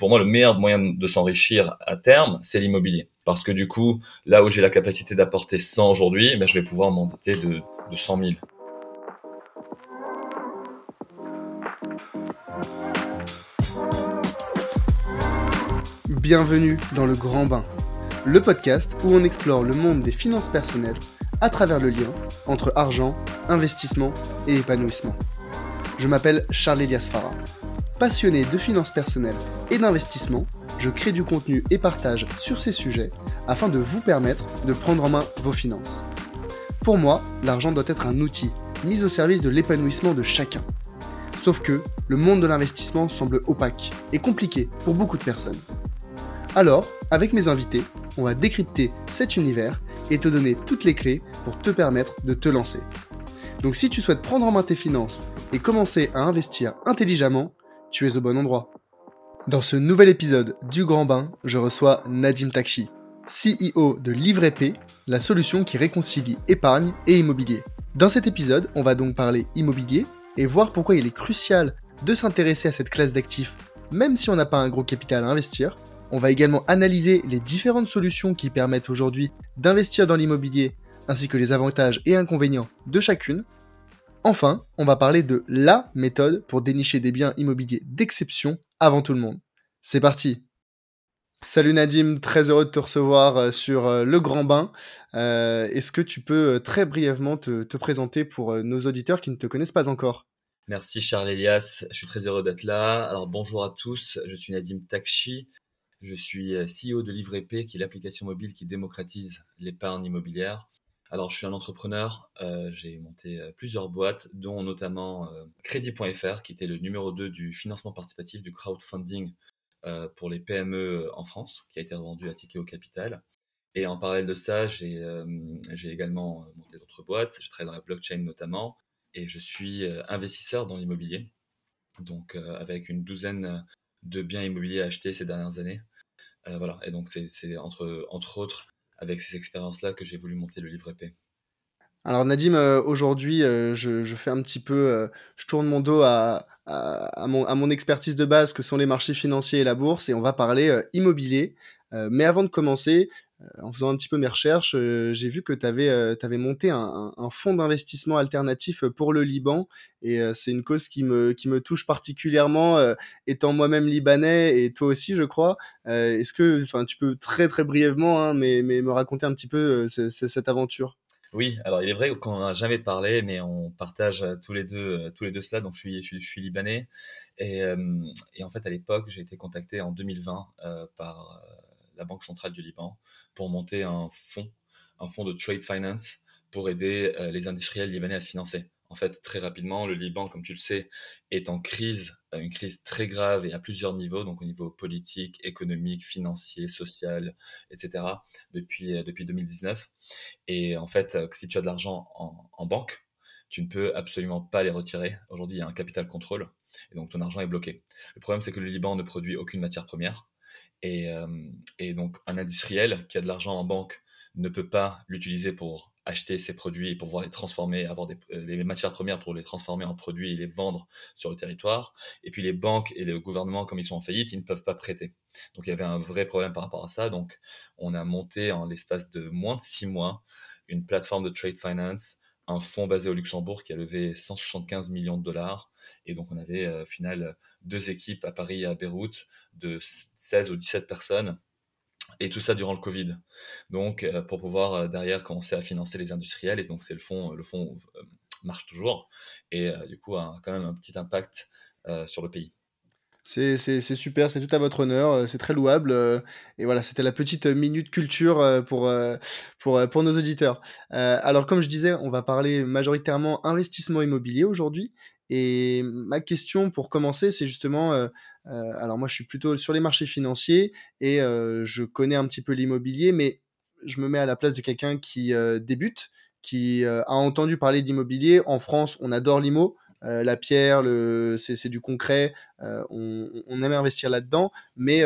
pour moi, le meilleur moyen de s'enrichir à terme, c'est l'immobilier. Parce que du coup, là où j'ai la capacité d'apporter 100 aujourd'hui, ben, je vais pouvoir m'endetter de, de 100 000. Bienvenue dans le Grand Bain, le podcast où on explore le monde des finances personnelles à travers le lien entre argent, investissement et épanouissement. Je m'appelle Charles Elias Farah. Passionné de finances personnelles et d'investissement, je crée du contenu et partage sur ces sujets afin de vous permettre de prendre en main vos finances. Pour moi, l'argent doit être un outil mis au service de l'épanouissement de chacun. Sauf que le monde de l'investissement semble opaque et compliqué pour beaucoup de personnes. Alors, avec mes invités, on va décrypter cet univers et te donner toutes les clés pour te permettre de te lancer. Donc si tu souhaites prendre en main tes finances et commencer à investir intelligemment, tu es au bon endroit. Dans ce nouvel épisode du Grand Bain, je reçois Nadim Takshi, CEO de Livret P, la solution qui réconcilie épargne et immobilier. Dans cet épisode, on va donc parler immobilier et voir pourquoi il est crucial de s'intéresser à cette classe d'actifs, même si on n'a pas un gros capital à investir. On va également analyser les différentes solutions qui permettent aujourd'hui d'investir dans l'immobilier, ainsi que les avantages et inconvénients de chacune. Enfin, on va parler de LA méthode pour dénicher des biens immobiliers d'exception avant tout le monde. C'est parti Salut Nadim, très heureux de te recevoir euh, sur euh, Le Grand Bain. Euh, est-ce que tu peux très brièvement te, présenter pour nos auditeurs qui ne te connaissent pas encore? Merci Charles Elias, je suis très heureux d'être là. Alors bonjour à tous, je suis Nadim Takshi, je suis CEO de Livre qui est l'application mobile qui démocratise l'épargne immobilière. Alors, je suis un entrepreneur. Euh, j'ai monté euh, plusieurs boîtes, dont notamment euh, Crédit.fr, qui était le numéro 2 du financement participatif, du crowdfunding pour les PME en France, qui a été revendu à Ticket au Capital. Et en parallèle de ça, j'ai également monté d'autres boîtes. Je travaille dans la blockchain notamment. Et je suis investisseur dans l'immobilier. Donc, avec une douzaine de biens immobiliers achetés ces dernières années. voilà. Et donc, c'est entre, entre autres avec ces expériences-là que j'ai voulu monter le livre épais. Alors Nadim, euh, aujourd'hui, euh, je, fais un petit peu, euh, je tourne mon dos à, mon, expertise de base que sont les marchés financiers et la bourse, et on va parler immobilier. mais avant de commencer, en faisant un petit peu mes recherches, euh, j'ai vu que tu avais, euh, monté un, fonds d'investissement alternatif pour le Liban. Et c'est une cause qui me, touche particulièrement, étant moi-même libanais et toi aussi, je crois. Est-ce que tu peux très très brièvement hein, mais, me raconter un petit peu cette aventure? Oui, alors il est vrai qu'on n'a jamais parlé, mais on partage tous les deux, tous les deux cela. Donc je suis, libanais et, en fait à l'époque j'ai été contacté en 2020 par la Banque centrale du Liban, pour monter un fonds, un fonds de trade finance pour aider euh, les industriels libanais à se financer. En fait, très rapidement, le Liban, comme tu le sais, est en crise, euh, une crise très grave et à plusieurs niveaux, donc au niveau politique, économique, financier, social, etc., depuis, euh, depuis 2019. Et en fait, si tu as de l'argent en, en banque, tu ne peux absolument pas les retirer. Aujourd'hui, il y a un capital contrôle, et donc ton argent est bloqué. Le problème, c'est que le Liban ne produit aucune matière première. Euh, et, donc, un industriel qui a de l'argent en banque ne peut pas l'utiliser pour acheter ses produits et pouvoir les transformer, avoir des, les matières premières pour les transformer en produits et les vendre sur le territoire. Et puis les banques et le gouvernement, comme ils sont en faillite, ils ne peuvent pas prêter. Donc il y avait un vrai problème par rapport à ça. Donc on a monté en l'espace de moins de six mois une plateforme de trade finance, un fonds basé au Luxembourg qui a levé 175 millions de dollars et donc, on avait euh, au final deux équipes à Paris et à Beyrouth de 16 ou 17 personnes. Et tout ça durant le Covid. Donc, euh, pour pouvoir euh, derrière commencer à financer les industriels. Et donc, c'est le fonds, le fonds marche toujours. Et du coup, a quand même un petit impact sur le pays. C'est super, c'est tout à votre honneur, c'est très louable. et voilà, c'était la petite minute culture pour, pour, pour nos auditeurs. alors, comme je disais, on va parler majoritairement investissement immobilier aujourd'hui. Et ma question pour commencer, c'est justement, euh, euh, alors moi je suis plutôt sur les marchés financiers et euh, je connais un petit peu l'immobilier, mais je me mets à la place de quelqu'un qui débute, qui a entendu parler d'immobilier. En France, on adore l'IMO. la pierre, le, c'est, du concret, on, aime investir là-dedans, mais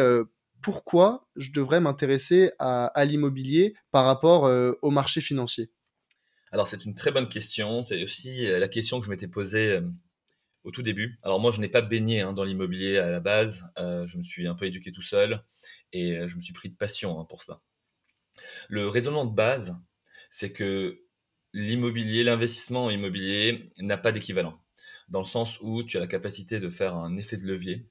pourquoi je devrais m'intéresser à, à l'immobilier par rapport au marché financier? Alors c'est une très bonne question, c'est aussi la question que je m'étais posée au tout début. Alors moi, je n'ai pas baigné hein, dans l'immobilier à la base. Euh, je me suis un peu éduqué tout seul et je me suis pris de passion hein, pour cela. Le raisonnement de base, c'est que l'immobilier, l'investissement immobilier n'a pas d'équivalent, dans le sens où tu as la capacité de faire un effet de levier,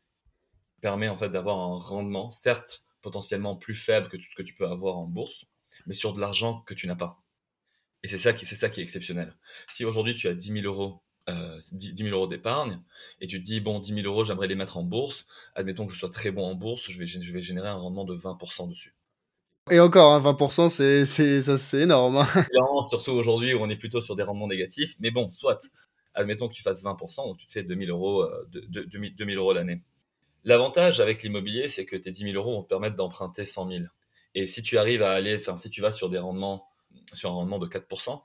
permet en fait d'avoir un rendement, certes potentiellement plus faible que tout ce que tu peux avoir en bourse, mais sur de l'argent que tu n'as pas. Et c'est ça c'est ça qui est exceptionnel. Si aujourd'hui tu as 10 000 euros, euh, 10 000 euros d'épargne, et tu te dis, bon, 10 000 euros, j'aimerais les mettre en bourse, admettons que je sois très bon en bourse, je vais, je vais générer un rendement de 20% dessus. Et encore, hein, 20%, c'est, c'est, ça, c'est énorme. Hein. surtout aujourd'hui où on est plutôt sur des rendements négatifs, mais bon, soit. Admettons que tu fasses 20%, donc tu te fais 2000 euros, euh, de, de, 2000 euros l'année. L'avantage avec l'immobilier, c'est que tes 10 000 euros vont te permettre d'emprunter 100 000. Et si tu arrives à aller, enfin, si tu vas sur des rendements, sur un rendement de 4%,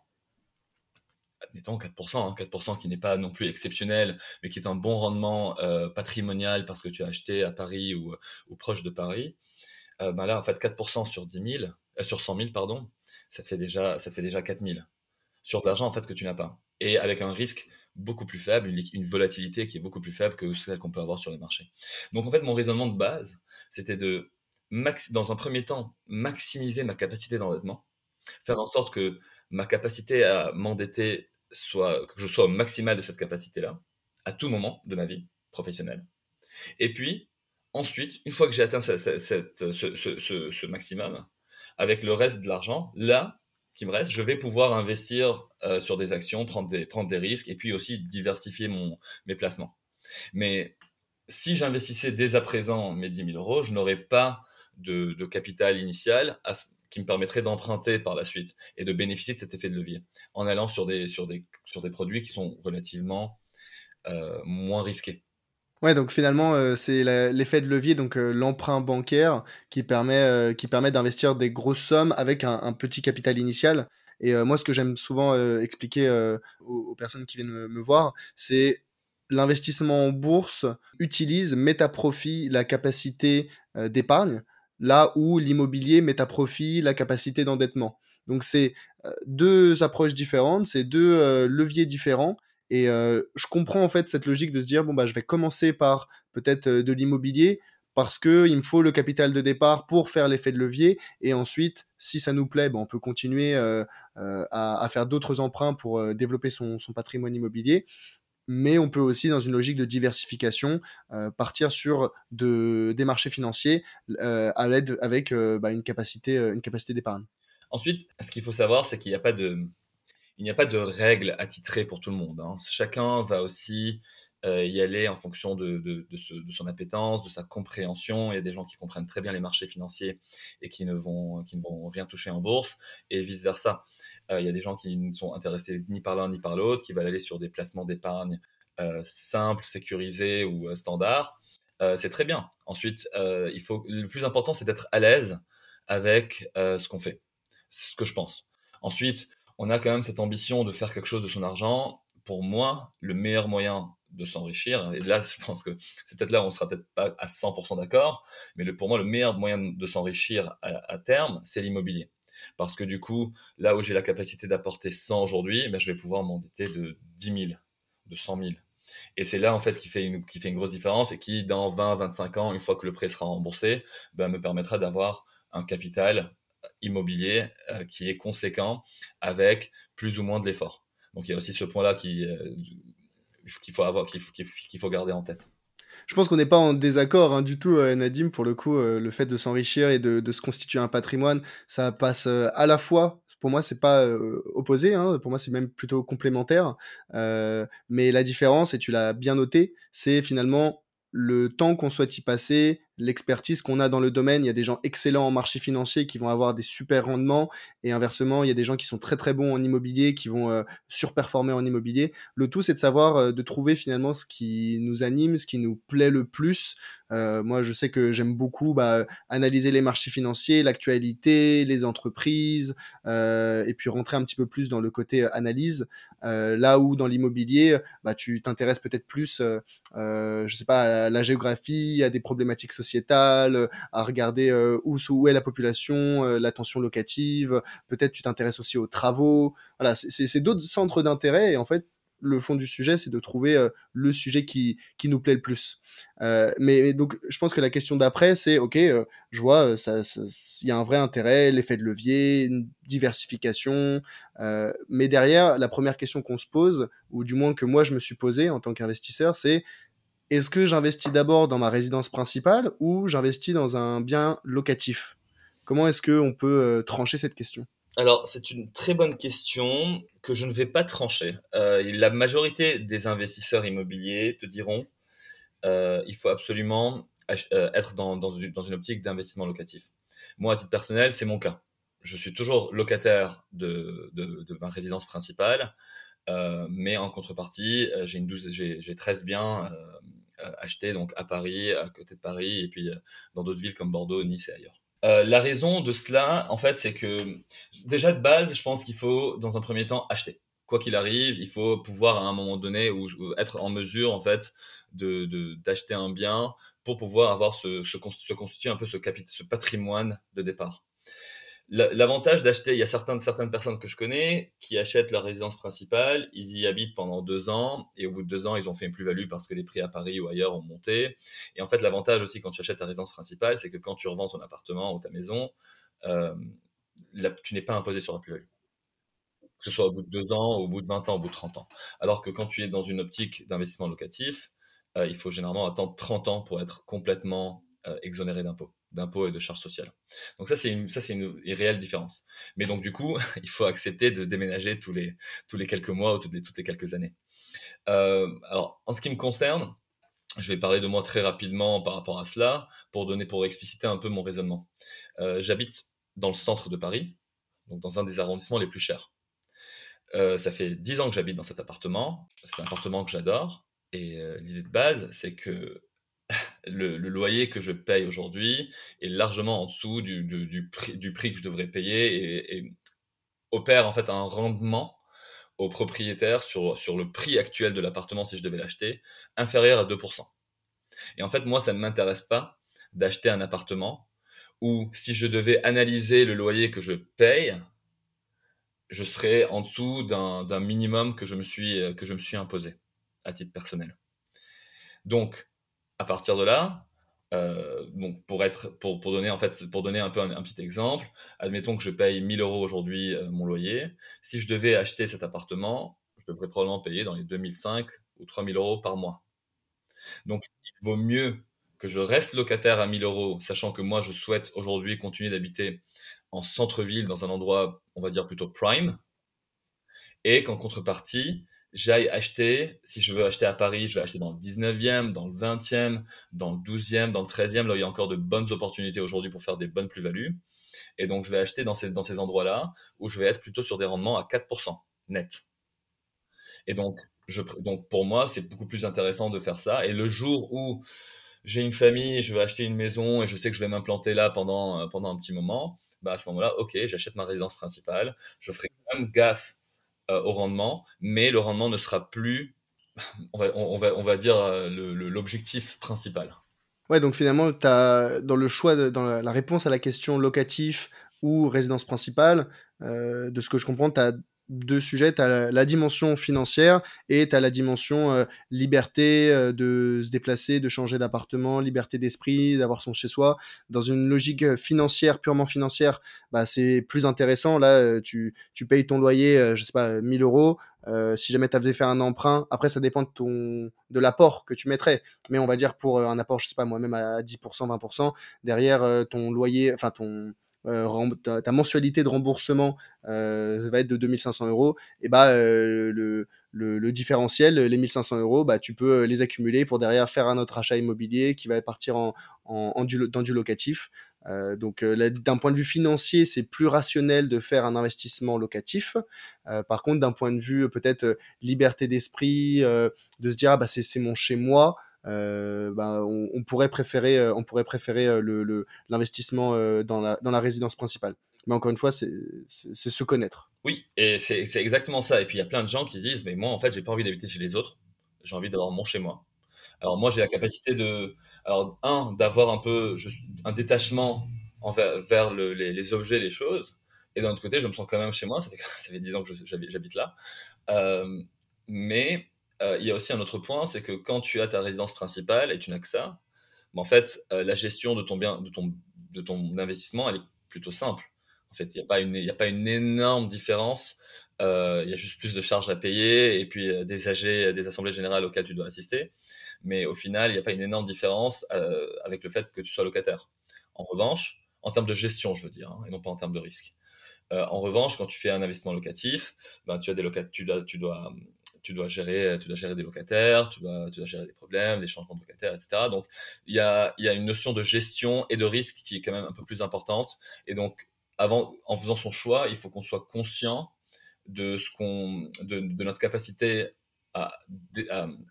admettons 4%, 4% hein, qui n'est pas non plus exceptionnel, mais qui est un bon rendement euh, patrimonial parce que tu as acheté à Paris ou, ou proche de Paris, euh, ben là, en fait, 4% sur 10 000, euh, sur 100 000, pardon, ça te fait déjà, ça fait déjà 4 000 sur de l'argent en fait que tu n'as pas. Et avec un risque beaucoup plus faible, une, volatilité qui est beaucoup plus faible que celle qu'on peut avoir sur les marchés. Donc en fait, mon raisonnement de base, c'était de, max, dans un premier temps, maximiser ma capacité d'endettement, faire en sorte que ma capacité à m'endetter soit, que je sois au maximal de cette capacité-là, à tout moment de ma vie professionnelle. Et puis, ensuite, une fois que j'ai atteint ce, maximum, avec le reste de l'argent, là, qui me reste, je vais pouvoir investir euh, sur des actions, prendre des, prendre des risques et puis aussi diversifier mon, mes placements. Mais si j'investissais dès à présent mes 10 000 euros, je n'aurais pas de, capital initial qui me permettrait d'emprunter par la suite et de bénéficier de cet effet de levier en allant sur des, sur des, sur des produits qui sont relativement euh, moins risqués. Ouais, donc finalement, euh, c'est l'effet de levier, donc euh, l'emprunt bancaire qui permet, permet d'investir des grosses sommes avec un, petit capital initial. Et moi, ce que j'aime souvent expliquer aux, personnes qui viennent me, me voir, c'est l'investissement en bourse utilise, met à profit la capacité d'épargne, là où l'immobilier met à profit la capacité d'endettement. Donc c'est deux approches différentes, c'est deux leviers différents. Et euh, je comprends en fait cette logique de se dire bon bah je vais commencer par peut-être euh, de l'immobilier parce que il me faut le capital de départ pour faire l'effet de levier. Et ensuite si ça nous plaît bah, on peut continuer euh, à, faire d'autres emprunts pour développer son, patrimoine immobilier mais on peut aussi dans une logique de diversification partir sur de, des marchés financiers à l'aide avec bah, une capacité une capacité d'épargne. Ensuite, ce qu'il faut savoir, c'est qu'il n'y a pas de il n'y a pas de règles attitrées pour tout le monde. Hein. Chacun va aussi euh, y aller en fonction de, de, son appétence, de sa compréhension. Il y a des gens qui comprennent très bien les marchés financiers et qui ne vont, qui ne vont rien toucher en bourse, et vice-versa. Euh, il y a des gens qui ne sont intéressés ni par l'un ni par l'autre, qui veulent aller sur des placements d'épargne euh, simples, sécurisés ou standards. c'est très bien. Ensuite, il faut, le plus important, c'est d'être à l'aise avec ce qu'on fait. C'est ce que je pense. Ensuite, on a quand même cette ambition de faire quelque chose de son argent. Pour moi, le meilleur moyen de s'enrichir, et là, je pense que c'est peut-être là où on sera peut-être pas à 100% d'accord, mais pour moi, le meilleur moyen de s'enrichir à, terme, c'est l'immobilier. Parce que du coup, là où j'ai la capacité d'apporter 100 aujourd'hui, ben, je vais pouvoir m'endetter de 10 000, de 100 000. Et c'est là, en fait, qui fait, une, qui fait une grosse différence et qui, dans 20, 25 ans, une fois que le prêt sera remboursé, ben, me permettra d'avoir un capital immobilier euh, qui est conséquent avec plus ou moins de l'effort. Donc il y a aussi ce point-là qui, euh, qu'il faut avoir, qu'il faut, garder en tête. Je pense qu'on n'est pas en désaccord hein, du tout, euh, Nadim. Pour le coup, le fait de s'enrichir et de, se constituer un patrimoine, ça passe à la fois. Pour moi, c'est pas opposé. Hein, pour moi, c'est même plutôt complémentaire. mais la différence, et tu l'as bien noté, c'est finalement le temps qu'on souhaite y passer, l'expertise qu'on a dans le domaine. Il y a des gens excellents en marché financier qui vont avoir des super rendements et inversement, il y a des gens qui sont très très bons en immobilier qui vont euh, surperformer en immobilier. Le tout, c'est de savoir, euh, de trouver finalement ce qui nous anime, ce qui nous plaît le plus. Euh, moi, je sais que j'aime beaucoup bah, analyser les marchés financiers, l'actualité, les entreprises, et puis rentrer un petit peu plus dans le côté analyse. là où dans l'immobilier, bah, tu t'intéresses peut-être plus, je sais pas, à la géographie, à des problématiques sociales euh, à regarder euh, où, est la population, euh, la tension locative. Peut-être tu t'intéresses aussi aux travaux. Voilà, c'est d'autres centres d'intérêt et en fait, le fond du sujet, c'est de trouver le sujet qui, qui nous plaît le plus. mais, donc, je pense que la question d'après, c'est, ok, je vois, il y a un vrai intérêt, l'effet de levier, une diversification, mais derrière, la première question qu'on se pose, ou du moins que moi je me suis posé en tant qu'investisseur, c'est est-ce que j'investis d'abord dans ma résidence principale ou j'investis dans un bien locatif? Comment est-ce qu'on peut euh, trancher cette question? Alors, c'est une très bonne question que je ne vais pas trancher. Euh, la majorité des investisseurs immobiliers te diront euh, il faut absolument être dans, une, optique d'investissement locatif. Moi, à titre personnel, c'est mon cas. Je suis toujours locataire de, ma résidence principale, mais en contrepartie, j'ai, 13 biens euh, acheter donc à Paris, à côté de Paris, et puis euh, dans d'autres villes comme Bordeaux, Nice et ailleurs. Euh, la raison de cela, en fait, c'est que déjà de base, je pense qu'il faut, dans un premier temps, acheter. Quoi qu'il arrive, il faut pouvoir à un moment donné ou, être en mesure, en fait, de d'acheter un bien pour pouvoir avoir ce, se constituer un peu ce, ce patrimoine de départ. L'avantage d'acheter, il y a certaines, personnes que je connais qui achètent leur résidence principale, ils y habitent pendant deux ans, et au bout de deux ans, ils ont fait une plus-value parce que les prix à Paris ou ailleurs ont monté. Et en fait, l'avantage aussi quand tu achètes ta résidence principale, c'est que quand tu revends ton appartement ou ta maison, euh, tu n'es pas imposé sur la plus-value. Que ce soit au bout de deux ans, au bout de 20 ans, au bout de 30 ans. Alors que quand tu es dans une optique d'investissement locatif, euh, il faut généralement attendre 30 ans pour être complètement euh, exonéré d'impôts d'impôts et de charges sociales. Donc ça, c'est une, ça, réelle différence. Mais donc, du coup, il faut accepter de déménager tous les, quelques mois ou toutes les, quelques années. Euh, alors, en ce qui me concerne, je vais parler de moi très rapidement par rapport à cela pour donner, pour expliciter un peu mon raisonnement. Euh, j'habite dans le centre de Paris, donc dans un des arrondissements les plus chers. Ça fait dix ans que j'habite dans cet appartement. C'est un appartement que j'adore. Et l'idée de base, c'est que le, loyer que je paye aujourd'hui est largement en dessous du, prix, que je devrais payer et, opère en fait un rendement au propriétaire sur, le prix actuel de l'appartement si je devais l'acheter inférieur à 2%. Et en fait, moi, ça ne m'intéresse pas d'acheter un appartement où si je devais analyser le loyer que je paye, je serais en dessous d'un minimum que je, me suis, que je me suis imposé à titre personnel. Donc, à partir de là, euh, pour être, pour, pour, donner en fait, pour donner un peu un, petit exemple, admettons que je paye 1000 euros aujourd'hui euh, mon loyer. Si je devais acheter cet appartement, je devrais probablement payer dans les 2005 ou 3000 euros par mois. Donc il vaut mieux que je reste locataire à 1000 euros, sachant que moi je souhaite aujourd'hui continuer d'habiter en centre-ville dans un endroit, on va dire plutôt prime, et qu'en contrepartie, j'aille acheter, si je veux acheter à Paris, je vais acheter dans le 19e, dans le 20e, dans le 12e, dans le 13e, là il y a encore de bonnes opportunités aujourd'hui pour faire des bonnes plus-values. Et donc je vais acheter dans ces, dans ces endroits-là où je vais être plutôt sur des rendements à 4% net. Et donc, je, donc pour moi, c'est beaucoup plus intéressant de faire ça. Et le jour où j'ai une famille, je vais acheter une maison et je sais que je vais m'implanter là pendant, euh, pendant un petit moment, bah à ce moment-là, ok, j'achète ma résidence principale, je ferai quand même gaffe au rendement, mais le rendement ne sera plus, on va, on va, on va dire, euh, l'objectif principal. Ouais, donc finalement, dans le choix, dans la, réponse à la question locatif ou résidence principale, euh, de ce que je comprends, tu as deux sujets. Tu as la, dimension financière et tu as la dimension euh, liberté euh, de se déplacer, de changer d'appartement, liberté d'esprit, d'avoir son chez-soi. Dans une logique euh, financière, purement financière, bah, c'est plus intéressant. Là, tu, tu payes ton loyer, je sais pas, 1000 euros. si jamais tu avais fait un emprunt, après ça dépend de de l'apport que tu mettrais, mais on va dire pour un apport, je sais pas moi-même à 10%, 20%, derrière ton loyer, enfin ton euh, ta, mensualité de remboursement euh, va être de 2500 euros, et bah euh, le, le, différentiel, les 1500 euros, bah, tu peux les accumuler pour derrière faire un autre achat immobilier qui va partir en, en, dans du locatif. donc d'un point de vue financier, c'est plus rationnel de faire un investissement locatif. par contre, d'un point de vue peut-être liberté d'esprit, de se dire ah, bah c'est mon chez moi, euh, ben, on, pourrait préférer, euh, on pourrait préférer euh, l'investissement dans, la, résidence principale. Mais encore une fois, c'est, se connaître. Oui, et c'est, c'est exactement ça. Et puis il y a plein de gens qui disent, mais moi en fait, j'ai pas envie d'habiter chez les autres. J'ai envie d'avoir mon chez moi. Alors moi, j'ai la capacité de, alors un, d'avoir un peu un détachement envers, vers les, objets, les choses. Et d'un autre côté, je me sens quand même chez moi. Ça fait, ça fait 10 ans que j'habite là. Mais il y a aussi un autre point, c'est que quand tu as ta résidence principale et tu n'as que ça, en fait, la gestion de ton bien, de ton, de ton investissement, elle est plutôt simple. En fait, il n'y a, pas une, a pas une énorme différence. Il y a juste plus de charges à payer et puis des AG, des assemblées générales auxquelles tu dois assister. Mais au final, il n'y a pas une énorme différence avec le fait que tu sois locataire. En revanche, en termes de gestion, je veux dire, hein, et non pas en termes de risque. en revanche, quand tu fais un investissement locatif, ben, tu, as des dois, tu, dois, tu dois gérer, tu dois gérer des locataires, tu dois, gérer des problèmes, des changements de locataires, etc. Donc, il y a, une notion de gestion et de risque qui est quand même un peu plus importante. Et donc, avant, en faisant son choix, il faut qu'on soit conscient de, ce qu'on, de, notre capacité à,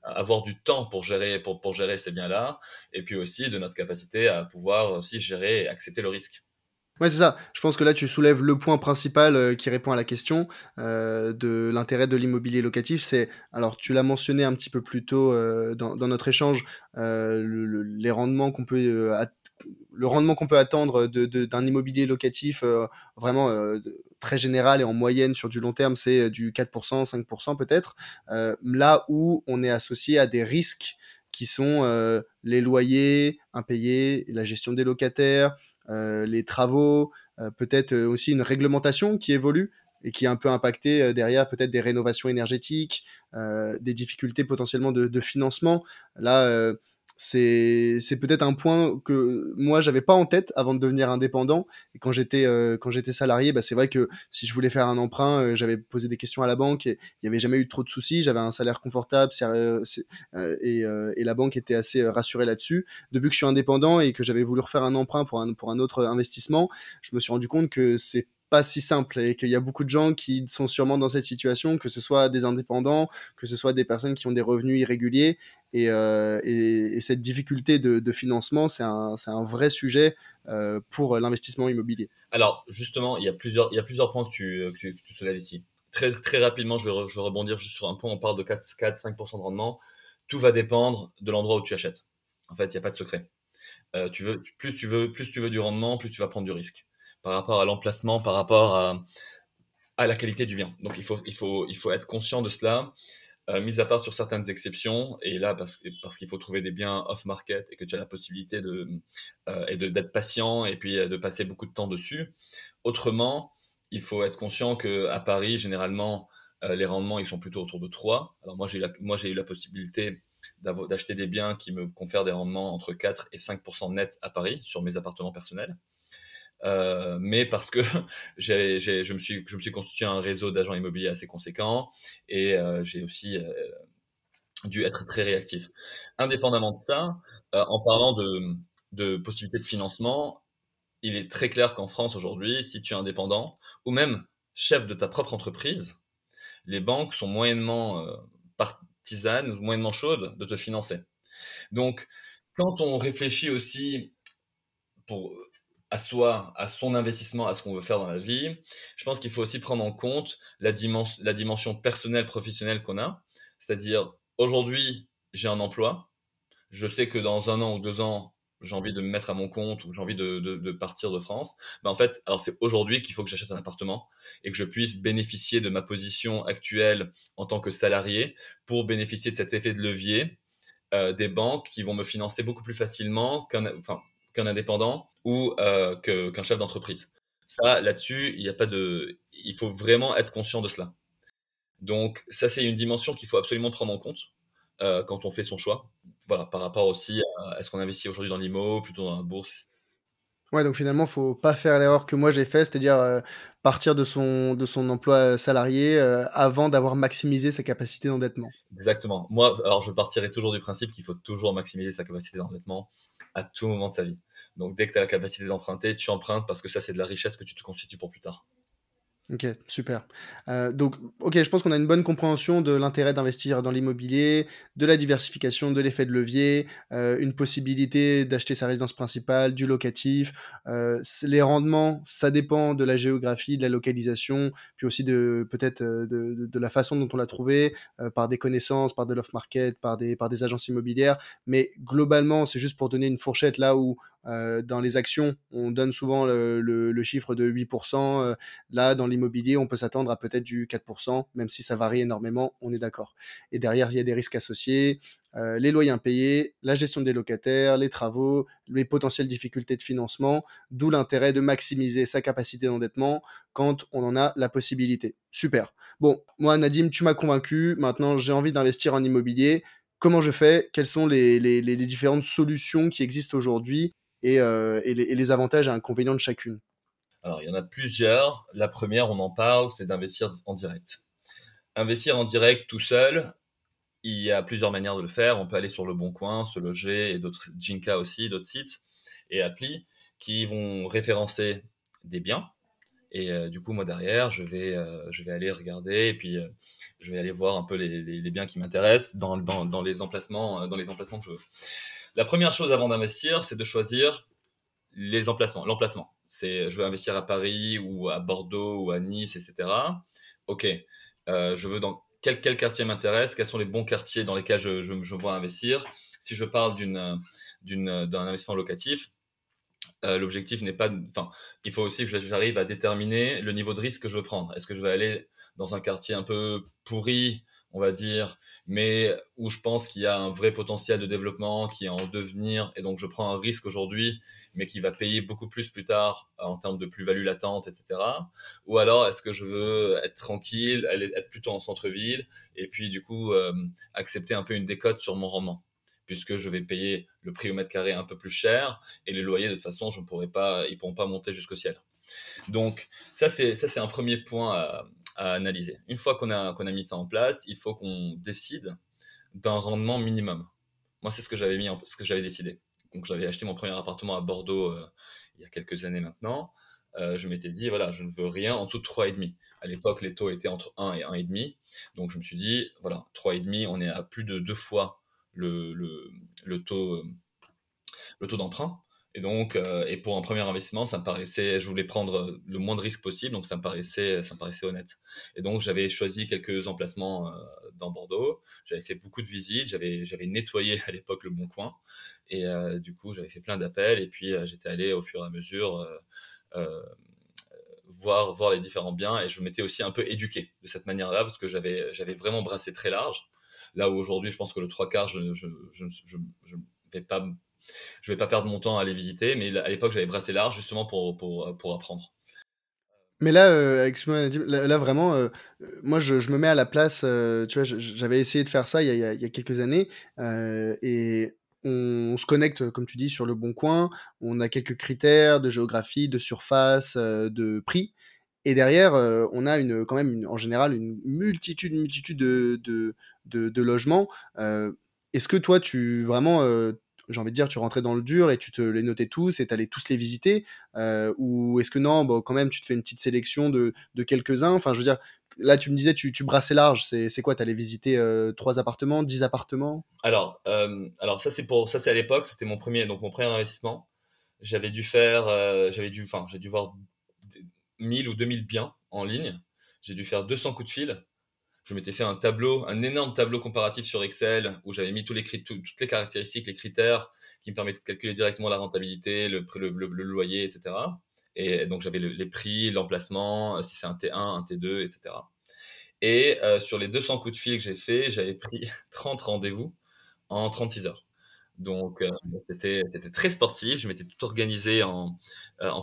avoir du temps pour gérer, pour gérer ces biens-là, et puis aussi de notre capacité à pouvoir aussi gérer et accepter le risque. Ouais, c'est ça. Je pense que là, tu soulèves le point principal euh, qui répond à la question euh, de l'intérêt de l'immobilier locatif. C'est, alors, tu l'as mentionné un petit peu plus tôt euh, dans, notre échange, le, les rendements qu'on peut, le rendement qu'on peut attendre d'un de, immobilier locatif vraiment très général et en moyenne sur du long terme, c'est du 4%, 5% peut-être. là où on est associé à des risques qui sont les loyers impayés, la gestion des locataires, les travaux, euh, peut-être euh, aussi une réglementation qui évolue et qui a un peu impacté derrière peut-être des rénovations énergétiques, des difficultés potentiellement de, de financement. Là, c'est c'est peut-être un point que moi j'avais pas en tête avant de devenir indépendant. Et quand j'étais euh, quand j'étais salarié bah c'est vrai que si je voulais faire un emprunt euh, j'avais posé des questions à la banque et il y avait jamais eu trop de soucis. J'avais un salaire confortable euh, et, et la banque était assez rassurée là-dessus. Depuis que je suis indépendant et que j'avais voulu refaire un emprunt pour un pour un autre investissement je me suis rendu compte que c'est pas si simple et qu'il y a beaucoup de gens qui sont sûrement dans cette situation, que ce soit des indépendants, que ce soit des personnes qui ont des revenus irréguliers. Et, euh, et, cette difficulté de, financement, c'est un, un, vrai sujet euh, pour l'investissement immobilier. Alors justement, il y a plusieurs, il y a plusieurs points que tu, que tu, soulèves ici. Très, très rapidement, je vais, je vais rebondir juste sur un point. On parle de 4-5% de rendement. Tout va dépendre de l'endroit où tu achètes. En fait, il n'y a pas de secret. Euh, plus, tu veux, plus tu veux du rendement, plus tu vas prendre du risque par rapport à l'emplacement, par rapport à, la qualité du bien. Donc il faut, il faut, il faut être conscient de cela, euh, mis à part sur certaines exceptions, et là parce, parce qu'il faut trouver des biens off-market et que tu as la possibilité de, euh, et d'être patient et puis euh, de passer beaucoup de temps dessus. Autrement, il faut être conscient qu'à Paris, généralement, les rendements ils sont plutôt autour de 3. Alors moi j'ai moi j'ai eu la possibilité d'acheter des biens qui me confèrent des rendements entre 4 et 5% net à Paris sur mes appartements personnels. Euh, mais parce que j'ai, j'ai, je, me suis, je me suis constitué un réseau d'agents immobiliers assez conséquent et euh, j'ai aussi euh, dû être très réactif. Indépendamment de ça, euh, en parlant de, de possibilités de financement, il est très clair qu'en France aujourd'hui, si tu es indépendant ou même chef de ta propre entreprise, les banques sont moyennement euh, partisanes moyennement chaudes de te financer. Donc, quand on réfléchit aussi pour à soi, à son investissement, à ce qu'on veut faire dans la vie, je pense qu'il faut aussi prendre en compte la, dimension, la dimension personnelle, professionnelle qu'on a. C'est-à-dire, aujourd'hui, j'ai un emploi. Je sais que dans un an ou deux ans, j'ai envie de me mettre à mon compte ou j'ai envie de, de, de, partir de France. Ben en fait, alors c'est aujourd'hui qu'il faut que j'achète un appartement et que je puisse bénéficier de ma position actuelle en tant que salarié pour bénéficier de cet effet de levier euh, des banques qui vont me financer beaucoup plus facilement qu'un, enfin, qu'un indépendant ou euh, qu'un chef d'entreprise. Ça, là-dessus, il n'y a pas de, il faut vraiment être conscient de cela. Donc, ça, c'est une dimension qu'il faut absolument prendre en compte euh, quand on fait son choix. Voilà, par rapport aussi à est-ce qu'on investit aujourd'hui dans l'IMO, plutôt dans la bourse. Ouais, donc finalement, faut pas faire l'erreur que moi j'ai fait, c'est-à-dire euh, partir de son, de son emploi salarié avant d'avoir maximisé sa capacité d'endettement. Exactement. Moi, alors je partirai toujours du principe qu'il faut toujours maximiser sa capacité d'endettement à tout moment de sa vie. Donc dès que tu as la capacité d'emprunter, tu empruntes parce que ça, c'est de la richesse que tu te constitues pour plus tard. Ok, super. Euh, donc, ok, je pense qu'on a une bonne compréhension de l'intérêt d'investir dans l'immobilier, de la diversification, de l'effet de levier, euh, une possibilité d'acheter sa résidence principale, du locatif. Euh, les rendements, ça dépend de la géographie, de la localisation, puis aussi de peut-être de, de, la façon dont on l'a trouvé, par des connaissances, par de l'off-market, par des, par des agences immobilières. Mais globalement, c'est juste pour donner une fourchette là où dans les actions, on donne souvent le, le, le chiffre de 8%. là, dans l'immobilier, on peut s'attendre à peut-être du 4%, même si ça varie énormément, on est d'accord. Et derrière, il y a des risques associés, euh, les loyers impayés, la gestion des locataires, les travaux, les potentielles difficultés de financement, d'où l'intérêt de maximiser sa capacité d'endettement quand on en a la possibilité. Super. Bon, moi, Nadim, tu m'as convaincu. Maintenant, j'ai envie d'investir en immobilier. Comment je fais? Quelles sont les, différentes solutions qui existent aujourd'hui et, euh, et les avantages et inconvénients de chacune? Alors, il y en a plusieurs. La première, on en parle, c'est d'investir en direct. Investir en direct tout seul, il y a plusieurs manières de le faire. On peut aller sur Le Bon Coin, Se Loger et d'autres, Jinka aussi, d'autres sites et applis qui vont référencer des biens. Et euh, du coup, moi derrière, je vais, euh, je vais aller regarder et puis euh, je vais aller voir un peu les, biens qui m'intéressent dans, dans, les emplacements, dans les emplacements que je veux. La première chose avant d'investir, c'est de choisir les emplacements, l'emplacement c'est je veux investir à Paris ou à Bordeaux ou à Nice, etc. Ok, euh, je veux dans quel, quel quartier m'intéresse, quels sont les bons quartiers dans lesquels je, je, je vois investir. Si je parle d'un investissement locatif, euh, l'objectif n'est pas, enfin, il faut aussi que j'arrive à déterminer le niveau de risque que je veux prendre. Est-ce que je vais aller dans un quartier un peu pourri on va dire, mais où je pense qu'il y a un vrai potentiel de développement qui est en devenir, et donc je prends un risque aujourd'hui, mais qui va payer beaucoup plus plus tard en termes de plus-value latente, etc. Ou alors est-ce que je veux être tranquille, être plutôt en centre-ville, et puis du coup euh, accepter un peu une décote sur mon rendement puisque je vais payer le prix au mètre carré un peu plus cher et les loyers de toute façon je ne pourrai pas ils pourront pas monter jusqu'au ciel donc ça c'est ça c'est un premier point à, analyser. Une fois qu'on a, mis ça en place, il faut qu'on décide d'un rendement minimum. Moi, c'est ce que j'avais mis, ce que j'avais décidé. Donc, j'avais acheté mon premier appartement à Bordeaux euh, il y a quelques années maintenant. Euh, je m'étais dit, voilà, je ne veux rien en dessous de 3,5. À l'époque, les taux étaient entre 1 et 1,5. Donc, je me suis dit, voilà, 3,5, on est à plus de deux fois le taux d'emprunt. Et donc, euh, et pour un premier investissement, ça me paraissait, je voulais prendre le moins de risques possible, donc ça me paraissait, ça me paraissait honnête. Et donc, j'avais choisi quelques emplacements euh, dans Bordeaux. J'avais fait beaucoup de visites, j'avais, j'avais nettoyé à l'époque le Bon Coin, et euh, du coup, j'avais fait plein d'appels, et puis j'étais allé au fur et à mesure voir, voir les différents biens, et je m'étais aussi un peu éduqué de cette manière-là, parce que j'avais, j'avais vraiment brassé très large. Là où aujourd'hui, je pense que le trois quarts, je, je, je, je, vais pas je vais pas perdre mon temps à les visiter, mais à l'époque, j'avais brassé large justement pour, pour, pour apprendre. Mais là, euh, excuse-moi, là, vraiment, euh, moi je, me mets à la place, euh, tu vois, j'avais essayé de faire ça il y a, quelques années, et on, se connecte, comme tu dis, sur le bon coin, on a quelques critères de géographie, de surface, de prix, et derrière, on a une, quand même, en général, une multitude, multitude de, de, de, de logements. Est-ce que toi, tu vraiment j'ai envie de dire, tu rentrais dans le dur et tu te les notais tous et tu allais tous les visiter euh, Ou est-ce que non, bon, quand même, tu te fais une petite sélection de, de quelques-uns? Enfin, je veux dire, là, tu me disais, tu, tu brassais large. C'est quoi? Tu allais visiter euh, trois appartements, dix appartements? Alors, euh, alors ça, c'est pour ça, c'est à l'époque, c'était mon premier, donc mon premier investissement. J'avais dû faire, j'avais dû, enfin, j'ai dû voir 1000 ou 2000 biens en ligne. J'ai dû faire 200 coups de fil je m'étais fait un tableau, un énorme tableau comparatif sur Excel où j'avais mis toutes les caractéristiques, les critères qui me permettaient de calculer directement la rentabilité, le, loyer, etc. Et donc j'avais les prix, l'emplacement, euh, si c'est un T1, un T2, etc. Et euh, sur les 200 coups de fil que j'ai fait, j'avais pris 30 rendez-vous en 36 heures. Donc euh, c'était très sportif. Je m'étais tout organisé en,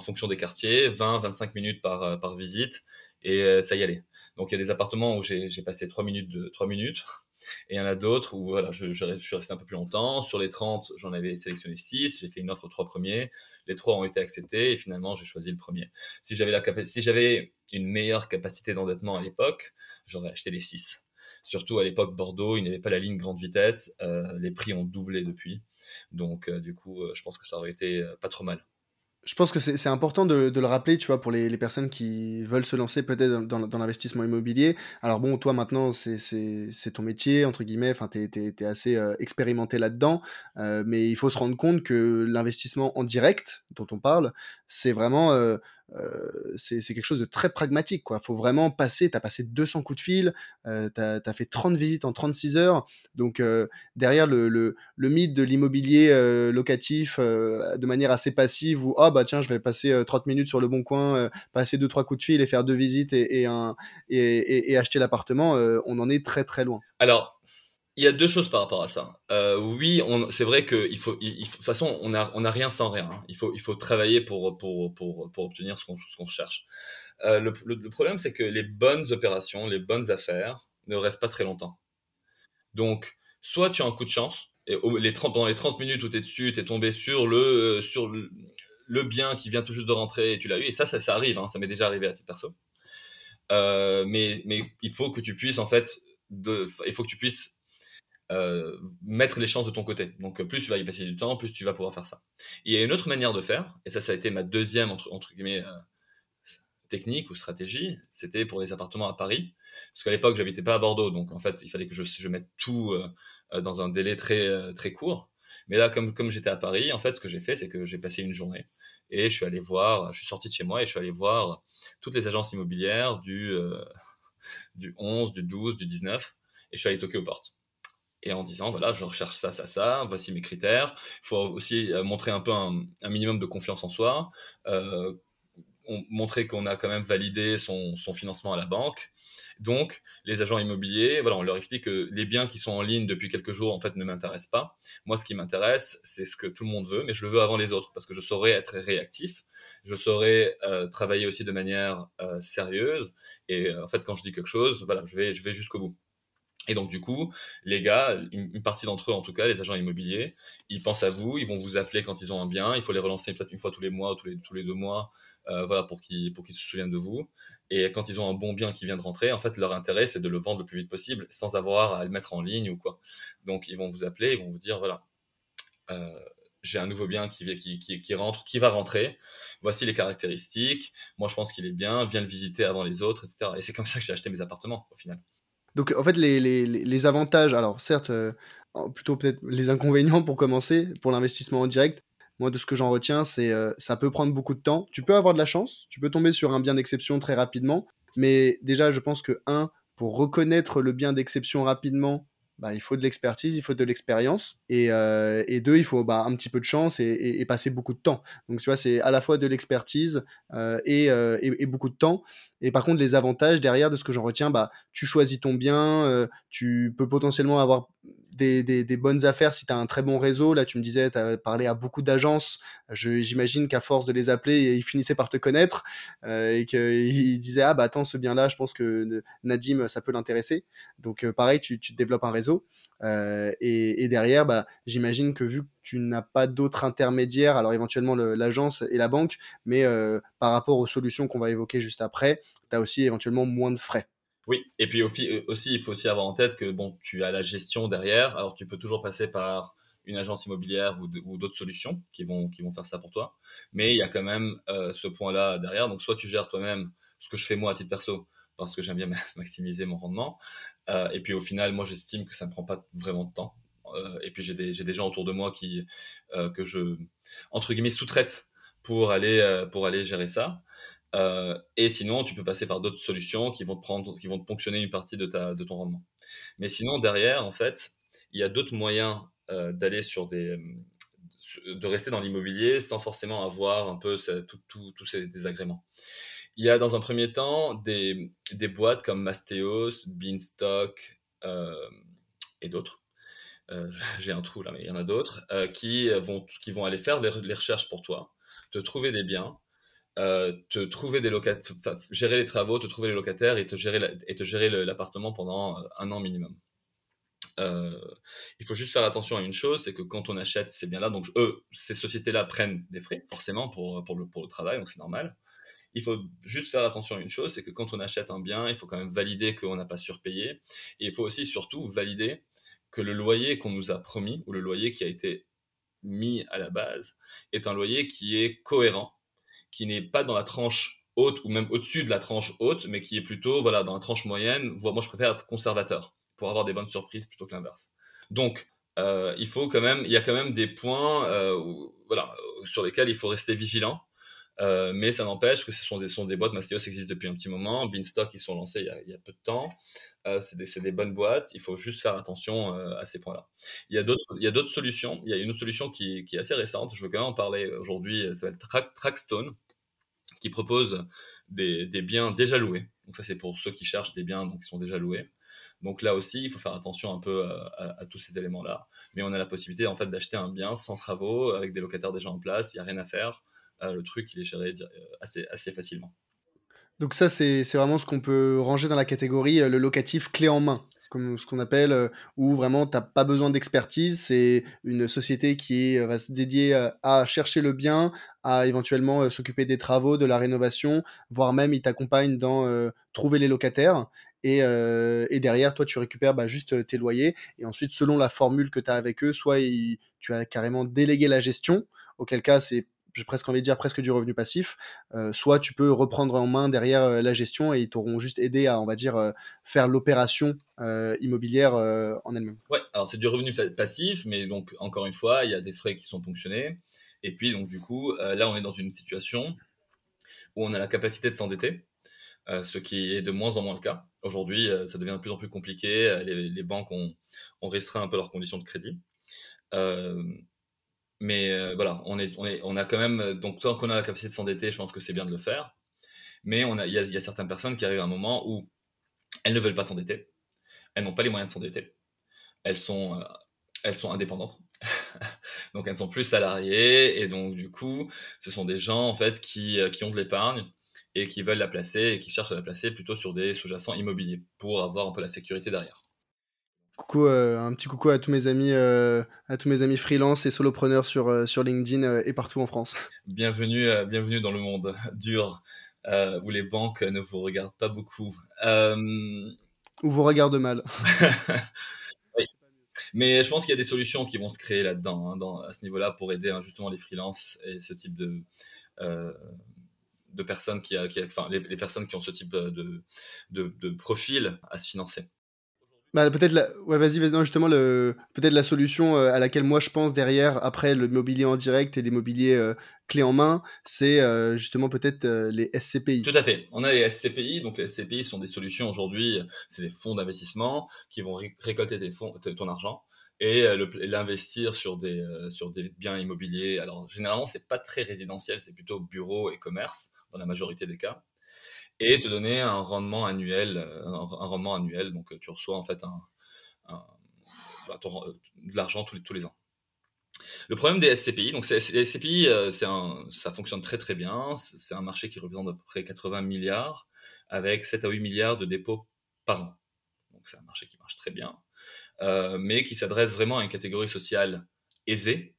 fonction des quartiers, 20-25 minutes par visite, et ça y allait. Donc il y a des appartements où j'ai passé 3 minutes, de, 3 minutes, et il y en a d'autres où voilà, je, suis resté un peu plus longtemps. Sur les 30, j'en avais sélectionné 6, j'ai fait une offre aux 3 premiers, les 3 ont été acceptés, et finalement j'ai choisi le premier. Si j'avais si j'avais une meilleure capacité d'endettement à l'époque, j'aurais acheté les 6. Surtout à l'époque Bordeaux, il n'y avait pas la ligne grande vitesse, euh, les prix ont doublé depuis. Donc euh, du coup, euh, je pense que ça aurait été pas trop mal je pense que c'est important de, le rappeler, tu vois, pour les, personnes qui veulent se lancer peut-être dans, l'investissement immobilier. Alors bon, toi maintenant, c'est ton métier, entre guillemets, enfin, tu assez euh, expérimenté là-dedans, euh, mais il faut se rendre compte que l'investissement en direct, dont on parle, c'est vraiment euh, c'est quelque chose de très pragmatique. Il faut vraiment passer, tu as passé 200 coups de fil, tu as, fait 30 visites en 36 heures. Donc derrière le, le, le, mythe de l'immobilier locatif de manière assez passive, où oh, bah tiens, je vais passer 30 minutes sur le bon coin, passer 2-3 coups de fil et faire deux visites et, et, un, et, et acheter l'appartement, on en est très très loin. Alors, il y a deux choses par rapport à ça. Euh, oui, c'est vrai qu'il faut, de toute façon, on n'a on a rien sans rien. Hein. Il, faut, il faut travailler pour, pour, pour, pour obtenir ce qu'on qu'on cherche. Euh, le, problème, c'est que les bonnes opérations, les bonnes affaires ne restent pas très longtemps. Donc, soit tu as un coup de chance, et les 30, pendant les 30 minutes où tu es dessus, tu es tombé sur le, sur le, bien qui vient tout juste de rentrer et tu l'as eu. Et ça, ça, ça arrive, hein, ça m'est déjà arrivé à titre perso. Euh, mais, mais il faut que tu puisses, en fait, de, il faut que tu puisses euh, mettre les chances de ton côté. Donc plus tu vas y passer du temps, plus tu vas pouvoir faire ça. il y a une autre manière de faire, et ça, ça a été ma deuxième entre, guillemets euh, technique ou stratégie, c'était pour les appartements à Paris, parce qu'à l'époque j'habitais pas à Bordeaux, donc en fait il fallait que je, mette tout euh, dans un délai très très court. Mais là, comme comme j'étais à Paris, en fait, ce que j'ai fait, c'est que j'ai passé une journée et je suis allé voir, je suis sorti de chez moi et je suis allé voir toutes les agences immobilières du du 11, du 12, du 19, et je suis allé toquer aux portes et en disant voilà, je recherche ça, ça, ça, voici mes critères. Il faut aussi euh, montrer un peu un, minimum de confiance en soi, euh, montrer qu'on a quand même validé son, financement à la banque. Donc, les agents immobiliers, voilà, on leur explique que les biens qui sont en ligne depuis quelques jours, en fait, ne m'intéressent pas. Moi, ce qui m'intéresse, c'est ce que tout le monde veut, mais je le veux avant les autres parce que je saurais être réactif, je saurais euh, travailler aussi de manière sérieuse. Et en fait, quand je dis quelque chose, voilà, je vais, je vais jusqu'au bout. Et donc du coup, les gars, une, partie d'entre eux en tout cas, les agents immobiliers, ils pensent à vous, ils vont vous appeler quand ils ont un bien, il faut les relancer peut-être une fois tous les mois ou tous les, deux mois, euh, voilà, pour qu'ils pour se souviennent de vous. Et quand ils ont un bon bien qui vient de rentrer, en fait, leur intérêt c'est de le vendre le plus vite possible, sans avoir à le mettre en ligne ou quoi. Donc ils vont vous appeler, ils vont vous dire voilà, euh, j'ai un nouveau bien qui, qui, rentre, qui va rentrer. Voici les caractéristiques. Moi, je pense qu'il est bien. Viens le visiter avant les autres, etc. Et c'est comme ça que j'ai acheté mes appartements au final. Donc en fait, les, les, les avantages, alors certes, euh, plutôt peut-être les inconvénients pour commencer, pour l'investissement en direct, moi de ce que j'en retiens, c'est euh, ça peut prendre beaucoup de temps. Tu peux avoir de la chance, tu peux tomber sur un bien d'exception très rapidement, mais déjà je pense que, un, pour reconnaître le bien d'exception rapidement, bah, il faut de l'expertise, il faut de l'expérience. Et, euh, et, deux, il faut bah, un petit peu de chance et, et, passer beaucoup de temps. Donc, tu vois, c'est à la fois de l'expertise euh, et, et, beaucoup de temps. Et par contre, les avantages derrière de ce que j'en retiens, bah, tu choisis ton bien, euh, tu peux potentiellement avoir des, des, des bonnes affaires si tu as un très bon réseau. Là, tu me disais, tu as parlé à beaucoup d'agences. J'imagine qu'à force de les appeler, ils finissaient par te connaître euh, et qu'ils disaient, ah bah attends, ce bien-là, je pense que Nadim, ça peut l'intéresser. Donc euh, pareil, tu, tu développes un réseau. Euh, et, derrière, bah, j'imagine que vu que tu n'as pas d'autres intermédiaires, alors éventuellement l'agence et la banque, mais euh, par rapport aux solutions qu'on va évoquer juste après, tu as aussi éventuellement moins de frais. Oui, et puis euh, aussi, il faut aussi avoir en tête que bon, tu as la gestion derrière, alors tu peux toujours passer par une agence immobilière ou d'autres solutions qui vont, qui vont faire ça pour toi, mais il y a quand même ce point-là derrière, donc soit tu gères toi-même ce que je fais moi à titre perso, parce que j'aime bien maximiser mon rendement, euh, et puis au final, moi j'estime que ça ne prend pas vraiment de temps. Euh, et puis j'ai des, des, gens autour de moi qui, euh, que je, entre guillemets, sous-traite pour aller, pour aller gérer ça. Et sinon, tu peux passer par d'autres solutions qui vont te prendre, qui vont te ponctionner une partie de, ta, de ton rendement. Mais sinon, derrière, en fait, il y a d'autres moyens d'aller sur des, de rester dans l'immobilier sans forcément avoir un peu tous ces désagréments. Il y a dans un premier temps des, des boîtes comme Mastéos, Beanstalk euh, et d'autres. Euh, j'ai un trou là, mais il y en a d'autres euh, qui, vont, qui vont aller faire les, recherches pour toi, te trouver des biens, te trouver des locataires, gérer les travaux, te trouver les locataires et te gérer, et te gérer l'appartement pendant un an minimum. il faut juste faire attention à une chose, c'est que quand on achète ces biens-là, donc eux, ces sociétés-là prennent des frais, forcément, pour, pour, le, pour le travail, donc c'est normal il faut juste faire attention à une chose, c'est que quand on achète un bien, il faut quand même valider qu'on n'a pas surpayé. Et il faut aussi surtout valider que le loyer qu'on nous a promis, ou le loyer qui a été mis à la base, est un loyer qui est cohérent, qui n'est pas dans la tranche haute ou même au-dessus de la tranche haute, mais qui est plutôt voilà, dans la tranche moyenne. Moi, je préfère être conservateur pour avoir des bonnes surprises plutôt que l'inverse. Donc, euh, il faut quand même, il y a quand même des points euh, voilà, sur lesquels il faut rester vigilant Euh, mais ça n'empêche que ce sont des, sont des boîtes. Mastéos existe depuis un petit moment. Beanstalk, ils sont lancés il y a, peu de temps. C'est des, des, bonnes boîtes. Il faut juste faire attention à ces points-là. Il y a d'autres solutions. Il y a une solution qui, qui, est assez récente. Je veux quand même en parler aujourd'hui. Ça s'appelle Track, Trackstone, qui propose des, biens déjà loués. Donc ça, c'est pour ceux qui cherchent des biens donc, qui sont déjà loués. Donc là aussi, il faut faire attention un peu à, à, tous ces éléments-là. Mais on a la possibilité en fait d'acheter un bien sans travaux, avec des locataires déjà en place. Il n'y a rien à faire. Euh, le truc, il est géré euh, assez, assez facilement. Donc ça, c'est vraiment ce qu'on peut ranger dans la catégorie euh, le locatif clé en main ce qu'on appelle, où vraiment tu n'as pas besoin d'expertise. C'est une société qui va se dédier à chercher le bien, à éventuellement s'occuper des travaux, de la rénovation, voire même il t'accompagne dans trouver les locataires. Et, et, derrière, toi, tu récupères bah, juste tes loyers. Et ensuite, selon la formule que tu as avec eux, soit tu as carrément délégué la gestion, auquel cas c'est j'ai presque envie de dire presque du revenu passif, euh, soit tu peux reprendre en main derrière euh, la gestion et ils t'auront juste aidé à, on va dire, euh, faire l'opération immobilière en elle-même. Ouais, alors c'est du revenu passif, mais donc encore une fois, il y a des frais qui sont ponctionnés. Et puis donc du coup, là on est dans une situation où on a la capacité de s'endetter, ce qui est de moins en moins le cas. Aujourd'hui, ça devient de plus en plus compliqué. Les, banques ont, restreint un peu leurs conditions de crédit. Mais euh, voilà, on, est, on, est, on a quand même, euh, donc tant qu'on a la capacité de s'endetter, je pense que c'est bien de le faire. Mais il y a, y a, certaines personnes qui arrivent à un moment où elles ne veulent pas s'endetter, elles n'ont pas les moyens de s'endetter, elles sont, euh, elles sont indépendantes, donc elles ne sont plus salariées, et donc du coup, ce sont des gens en fait qui, qui ont de l'épargne et qui veulent la placer et qui cherchent à la placer plutôt sur des sous-jacents immobiliers pour avoir un peu la sécurité derrière. Coucou, euh, un petit coucou à tous mes amis, euh, à tous mes amis freelance et solopreneurs sur, euh, sur LinkedIn et partout en France. Bienvenue, bienvenue dans le monde dur où les banques ne vous regardent pas beaucoup. Ou vous regardent mal. oui. Mais je pense qu'il y a des solutions qui vont se créer là-dedans, hein, à ce niveau-là, pour aider hein, justement les freelances et ce type de, de personnes qui, qui enfin, les, les, personnes qui ont ce type de, de, de profil à se financer. Bah, peut-être la... vas-y, justement, peut-être la solution euh, à laquelle moi je pense derrière, après le mobilier en direct et l'immobilier euh, clé en main, c'est euh, justement peut-être les SCPI. Tout à fait. On a les SCPI, donc les SCPI sont des solutions aujourd'hui, c'est des fonds d'investissement qui vont récolter des fonds, ton argent et l'investir sur des, sur des biens immobiliers. Alors, généralement, c'est pas très résidentiel, c'est plutôt bureau et commerce dans la majorité des cas et te donner un rendement annuel, euh, un, rendement annuel. Donc, euh, tu reçois en fait un, euh, de l'argent tous les, tous les ans. Le problème des SCPI, donc les SCPI, ça fonctionne très très bien. C'est un marché qui représente à peu près 80 milliards, avec 7 à 8 milliards de dépôts par an. Donc c'est un marché qui marche très bien, mais qui s'adresse vraiment à une catégorie sociale aisée,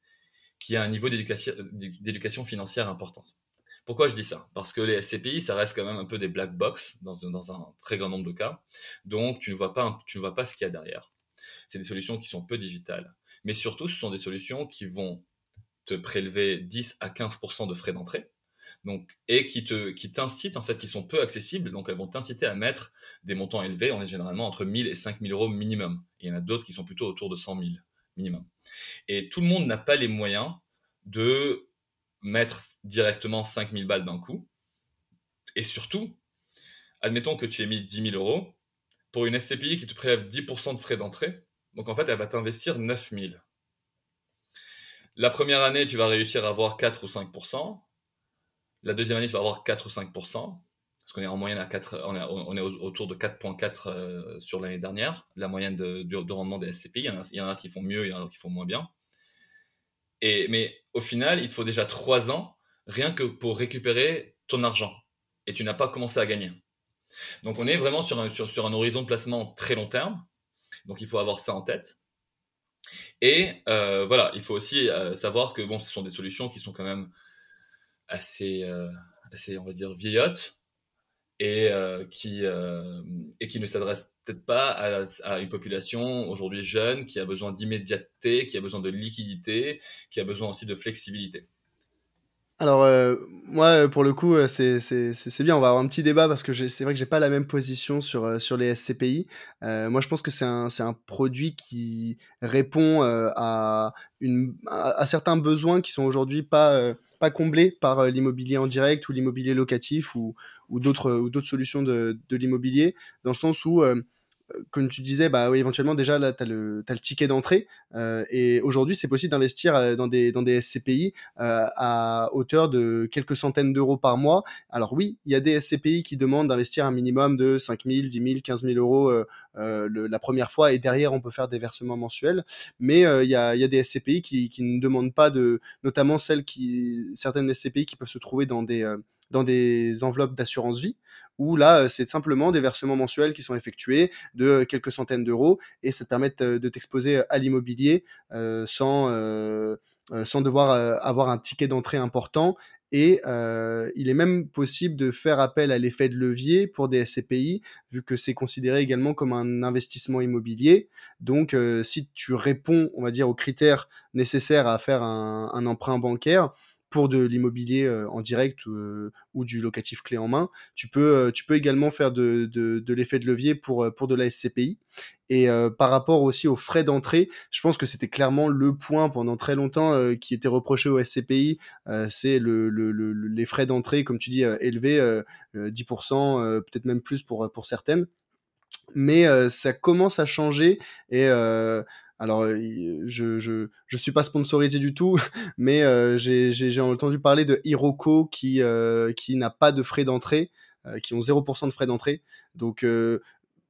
qui a un niveau d'éducation financière important. Pourquoi je dis ça? Parce que les SCPI, ça reste quand même un peu des black box dans, un très grand nombre de cas. Donc, tu ne vois pas, tu ne vois pas ce qu'il y a derrière. C'est des solutions qui sont peu digitales. Mais surtout, ce sont des solutions qui vont te prélever 10 à 15% de frais d'entrée. Donc, et qui te, qui t'incitent, en fait, qui sont peu accessibles. Donc, elles vont t'inciter à mettre des montants élevés. On est généralement entre 1000 et 5000 euros minimum. il y en a d'autres qui sont plutôt autour de 100 000 minimum. Et tout le monde n'a pas les moyens de mettre directement 5000 balles d'un coup. Et surtout, admettons que tu aies mis 10 000 euros pour une SCPI qui te prélève 10% de frais d'entrée. Donc en fait, elle va t'investir 9000. La première année, tu vas réussir à avoir 4 ou 5%. La deuxième année, tu vas avoir 4 ou 5%. Parce qu'on est en moyenne à 4, on est, autour de 4.4 euh, sur l'année dernière, la moyenne de, rendement des SCPI. Il y en a qui font mieux, il y en a qui font moins bien. Mais au final, il te faut déjà trois ans rien que pour récupérer ton argent. Et tu n'as pas commencé à gagner. Donc on est vraiment sur un, sur, un horizon de placement très long terme. Donc il faut avoir ça en tête. Et euh, voilà, il faut aussi euh, savoir que bon, ce sont des solutions qui sont quand même assez, euh, assez on va dire, vieillottes et, qui, et qui ne s'adressent peut-être pas à, une population aujourd'hui jeune qui a besoin d'immédiateté, qui a besoin de liquidité, qui a besoin aussi de flexibilité. Alors, euh, moi, pour le coup, euh, c'est bien. On va avoir un petit débat parce que c'est vrai que j'ai pas la même position sur, euh, sur les SCPI. moi, je pense que c'est un, un produit qui répond à, une, à, certains besoins qui sont aujourd'hui pas pas comblé par l'immobilier en direct ou l'immobilier locatif ou, ou d'autres solutions de, de l'immobilier, dans le sens où comme tu disais, bah oui, éventuellement déjà là, tu as, le ticket d'entrée. Euh, et aujourd'hui, c'est possible d'investir euh, dans des, dans des SCPI euh, à hauteur de quelques centaines d'euros par mois. Alors oui, il y a des SCPI qui demandent d'investir un minimum de 5 000, 10 000, 15 000 euros la première fois. Et derrière, on peut faire des versements mensuels. Mais il y, a, y, a, des SCPI qui, qui, ne demandent pas de... Notamment celles qui... Certaines SCPI qui peuvent se trouver dans des dans des enveloppes d'assurance vie, où là, euh, c'est simplement des versements mensuels qui sont effectués de euh, quelques centaines d'euros, et ça te permet de t'exposer à l'immobilier euh, sans, sans devoir avoir un ticket d'entrée important. Et il est même possible de faire appel à l'effet de levier pour des SCPI, vu que c'est considéré également comme un investissement immobilier. Donc, si tu réponds, on va dire, aux critères nécessaires à faire un emprunt bancaire, pour de l'immobilier euh, en direct euh, ou du locatif clé en main. Tu peux, euh, tu peux également faire de, de, l'effet de levier pour, pour de la SCPI. Et par rapport aussi aux frais d'entrée, je pense que c'était clairement le point pendant très longtemps qui était reproché aux SCPI, c'est le, le, les frais d'entrée, comme tu dis, élevés, 10%, peut-être même plus pour, pour certaines. Mais ça commence à changer et alors, euh, je, je, je suis pas sponsorisé du tout, mais euh, j'ai entendu parler de Hiroko qui, euh, n'a pas de frais d'entrée, qui ont 0% de frais d'entrée. Donc,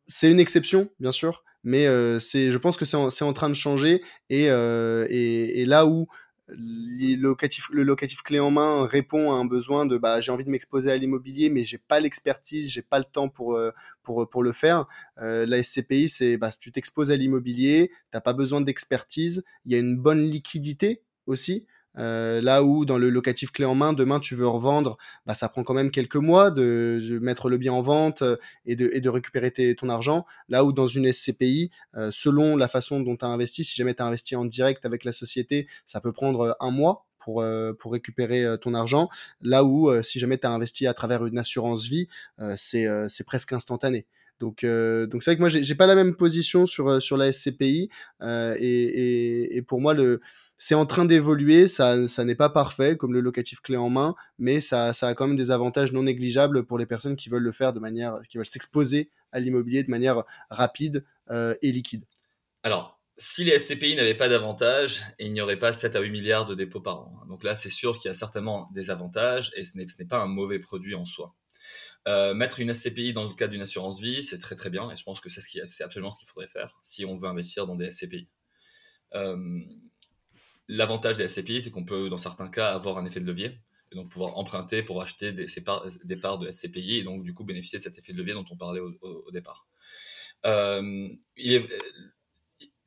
c'est une exception, bien sûr, mais je pense que c'est en, train de changer. Et là où le locatif, clé en main répond à un besoin de bah, j'ai envie de m'exposer à l'immobilier, mais j'ai pas l'expertise, j'ai pas le temps pour, euh, pour, pour le faire. Euh, la SCPI, c'est bah, tu t'exposes à l'immobilier, t'as pas besoin d'expertise, il y a une bonne liquidité aussi. Euh, là où dans le locatif clé en main, demain tu veux revendre, bah, ça prend quand même quelques mois de, mettre le bien en vente euh, et de, et de récupérer ton argent. Là où dans une SCPI, euh, selon la façon dont tu as investi, si jamais tu as investi en direct avec la société, ça peut prendre un mois pour, pour récupérer ton argent. Là où si jamais tu as investi à travers une assurance vie, c'est presque instantané. Donc, donc c'est vrai que moi, j'ai pas la même position sur, sur la SCPI. et, et, et, pour moi, le, c'est en train d'évoluer, ça, ça n'est pas parfait comme le locatif clé en main, mais ça, ça, a quand même des avantages non négligeables pour les personnes qui veulent le faire de manière, qui veulent s'exposer à l'immobilier de manière rapide euh, et liquide. Alors, si les SCPI n'avaient pas d'avantages, il n'y aurait pas 7 à 8 milliards de dépôts par an. Donc là, c'est sûr qu'il y a certainement des avantages et ce n'est pas un mauvais produit en soi. Euh, mettre une SCPI dans le cadre d'une assurance vie, c'est très très bien et je pense que c'est ce absolument ce qu'il faudrait faire si on veut investir dans des SCPI. Euh, L'avantage des SCPI, c'est qu'on peut, dans certains cas, avoir un effet de levier, et donc pouvoir emprunter pour acheter des, parts, des parts de SCPI, et donc du coup bénéficier de cet effet de levier dont on parlait au, départ. Euh,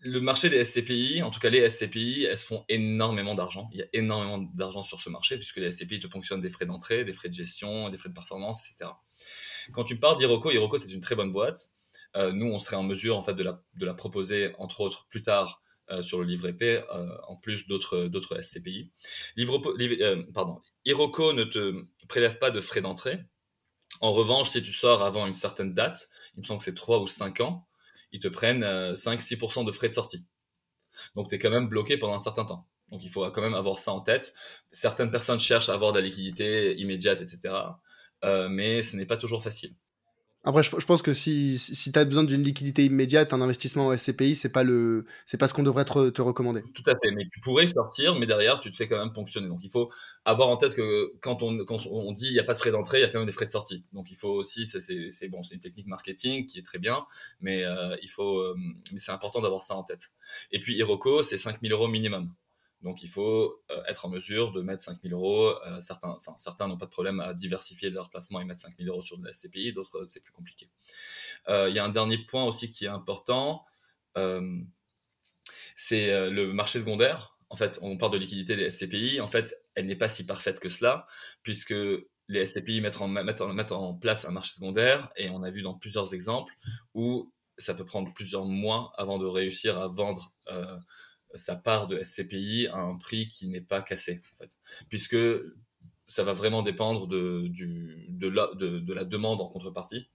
le marché des SCPI, en tout cas les SCPI, elles font énormément d'argent. Il y a énormément d'argent sur ce marché, puisque les SCPI te fonctionnent des frais d'entrée, des frais de gestion, des frais de performance, etc. Quand tu parles d'Iroco, Iroco c'est une très bonne boîte. Euh, nous, on serait en mesure en fait de la, de la proposer, entre autres, plus tard euh, sur le livre épais, euh, en plus d'autres, SCPI. Livre, euh, Hiroko ne te prélève pas de frais d'entrée. En revanche, si tu sors avant une certaine date, il me semble que c'est 3 ou 5 ans, ils te prennent 5-6% de frais de sortie. Donc tu es quand même bloqué pendant un certain temps. Donc il faut quand même avoir ça en tête. Certaines personnes cherchent à avoir de la liquidité immédiate, etc. mais ce n'est pas toujours facile. Après, je, pense que si, si tu as besoin d'une liquidité immédiate, un investissement en SCPI, c'est pas pas ce qu'on devrait te, recommander. Tout à fait, mais tu pourrais sortir, mais derrière, tu te fais quand même ponctionner. Donc, il faut avoir en tête que quand on, quand on dit il n'y a pas de frais d'entrée, il y a quand même des frais de sortie. Donc, il faut aussi, c'est bon, une technique marketing qui est très bien, mais euh, euh, mais c'est important d'avoir ça en tête. Et puis, Hiroko, c'est 5000 euros minimum. Donc il faut euh, être en mesure de mettre 5000 euros. Euh, certains, enfin, certains n'ont pas de problème à diversifier leur placement et mettre 5000 euros sur de la SCPI, d'autres c'est plus compliqué. Euh, il y a un dernier point aussi qui est important, c'est le marché secondaire. En fait, on parle de liquidité des SCPI. En fait, elle n'est pas si parfaite que cela, puisque les SCPI mettent en, mettent, en, mettent en place un marché secondaire, et on a vu dans plusieurs exemples où ça peut prendre plusieurs mois avant de réussir à vendre sa part de SCPI à un prix qui n'est pas cassé, puisque ça va vraiment dépendre de, de, la, de, la demande en contrepartie.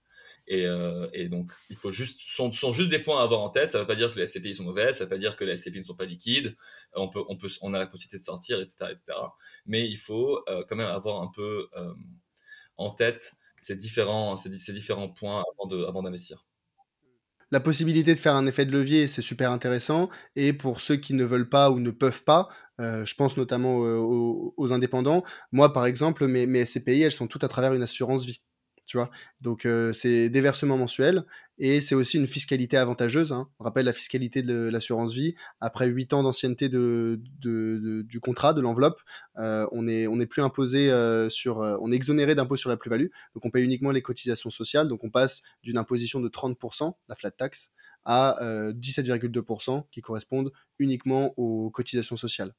Et, euh, et, donc, il faut juste, sont, sont juste des points à avoir en tête. Ça ne veut pas dire que les SCPI sont mauvaises, ça ne veut pas dire que les SCPI ne sont pas liquides. On, peut, on, peut, on a la possibilité de sortir, etc. etc. Mais il faut euh, quand même avoir un peu euh, en tête ces différents, ces, ces différents points avant d'investir. La possibilité de faire un effet de levier, c'est super intéressant. Et pour ceux qui ne veulent pas ou ne peuvent pas, euh, je pense notamment aux, aux, indépendants. Moi, par exemple, mes, mes SCPI, elles sont toutes à travers une assurance vie tu vois. Donc euh, c'est des versements mensuels et c'est aussi une fiscalité avantageuse. Hein. On rappelle la fiscalité de l'assurance vie. Après 8 ans d'ancienneté de, de, du contrat, de l'enveloppe, euh, on n'est on est plus imposé euh, sur, on est exonéré d'impôt sur la plus-value. Donc on paye uniquement les cotisations sociales. Donc on passe d'une imposition de 30%, la flat tax, à 17,2% qui correspondent uniquement aux cotisations sociales.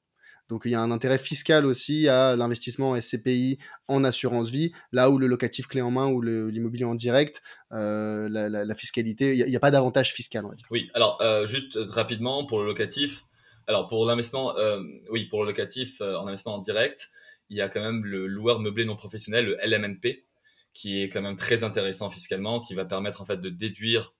Donc il y a un intérêt fiscal aussi à l'investissement SCPI en assurance vie, là où le locatif clé en main ou l'immobilier en direct, euh, la, fiscalité, il n'y a, pas d'avantage fiscal, on va dire. Oui, alors euh, juste rapidement pour le locatif, alors pour l'investissement, euh, oui, pour le locatif en investissement en direct, il y a quand même le loueur meublé non professionnel, le LMNP, qui est quand même très intéressant fiscalement, qui va permettre en fait de déduire,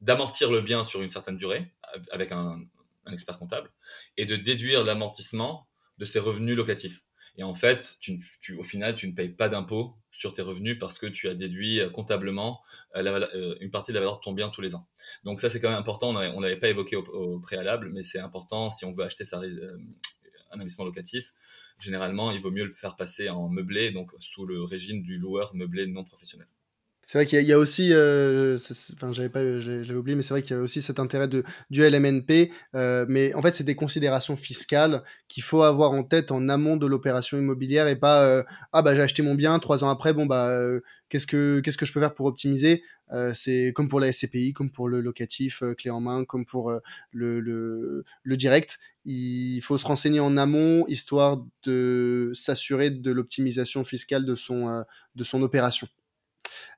d'amortir le bien sur une certaine durée avec un, un expert comptable, et de déduire l'amortissement de ses revenus locatifs. Et en fait, tu, au final, tu ne payes pas d'impôt sur tes revenus parce que tu as déduit euh, comptablement euh, euh, une partie de la valeur de ton bien tous les ans. Donc ça, c'est quand même important. On n'avait pas évoqué au, préalable, mais c'est important si on veut acheter sa, un investissement locatif. Généralement, il vaut mieux le faire passer en meublé, donc sous le régime du loueur meublé non professionnel. C'est vrai qu'il y, a aussi, euh, enfin j'avais pas, j'avais oublié, mais c'est vrai qu'il y a aussi cet intérêt de, du LMNP. Euh, mais en fait, c'est des considérations fiscales qu'il faut avoir en tête en amont de l'opération immobilière et pas euh, ah bah j'ai acheté mon bien trois ans après, bon bah qu'est-ce que qu'est-ce que je peux faire pour optimiser? C'est comme pour la SCPI, comme pour le locatif clé en main, comme pour le, le, le direct. Il faut se renseigner en amont histoire de s'assurer de l'optimisation fiscale de son de son opération.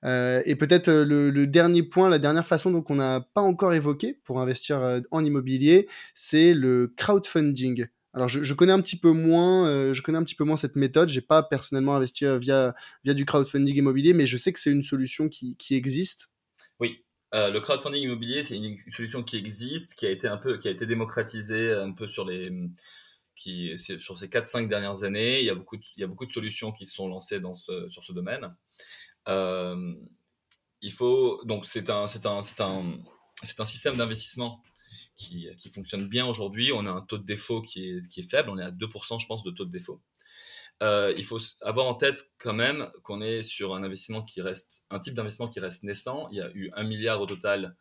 Euh, et peut-être euh, le, dernier point, la dernière façon qu'on n'a pas encore évoqué pour investir euh, en immobilier, c'est le crowdfunding. Alors je, connais un petit peu moins, je connais un petit peu moins cette méthode. J'ai pas personnellement investi via via du crowdfunding immobilier, mais je sais que c'est une solution qui, existe. Oui, le crowdfunding immobilier, c'est une solution qui existe, qui a été un peu, qui a été démocratisée un peu sur les, qui, sur ces 4-5 dernières années. Il y a beaucoup, de, il y a beaucoup de solutions qui sont lancées dans ce, sur ce domaine. Euh, il faut donc c'est un système d'investissement qui, fonctionne bien aujourd'hui. On a un taux de défaut qui est, qui est faible. On est à 2%, je pense, de taux de défaut. Euh, il faut avoir en tête quand même qu'on est sur un investissement qui reste, un type d'investissement qui reste naissant. Il y a eu un milliard au total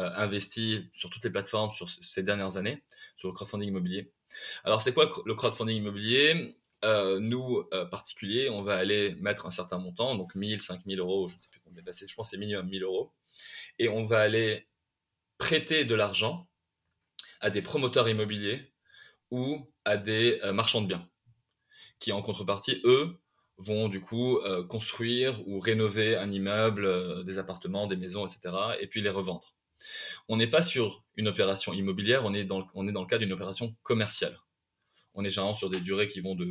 euh, investi sur toutes les plateformes sur ces dernières années, sur le crowdfunding immobilier. Alors, c'est quoi le crowdfunding immobilier? Euh, nous, euh, particuliers, on va aller mettre un certain montant, donc 1000, 5000 euros, je ne sais plus combien, je pense que c'est minimum 1000 euros, et on va aller prêter de l'argent à des promoteurs immobiliers ou à des euh, marchands de biens, qui en contrepartie, eux, vont du coup construire ou rénover un immeuble, des appartements, des maisons, etc., et puis les revendre. On n'est pas sur une opération immobilière, on est dans, on est dans le cadre d'une opération commerciale on est généralement sur des durées qui vont de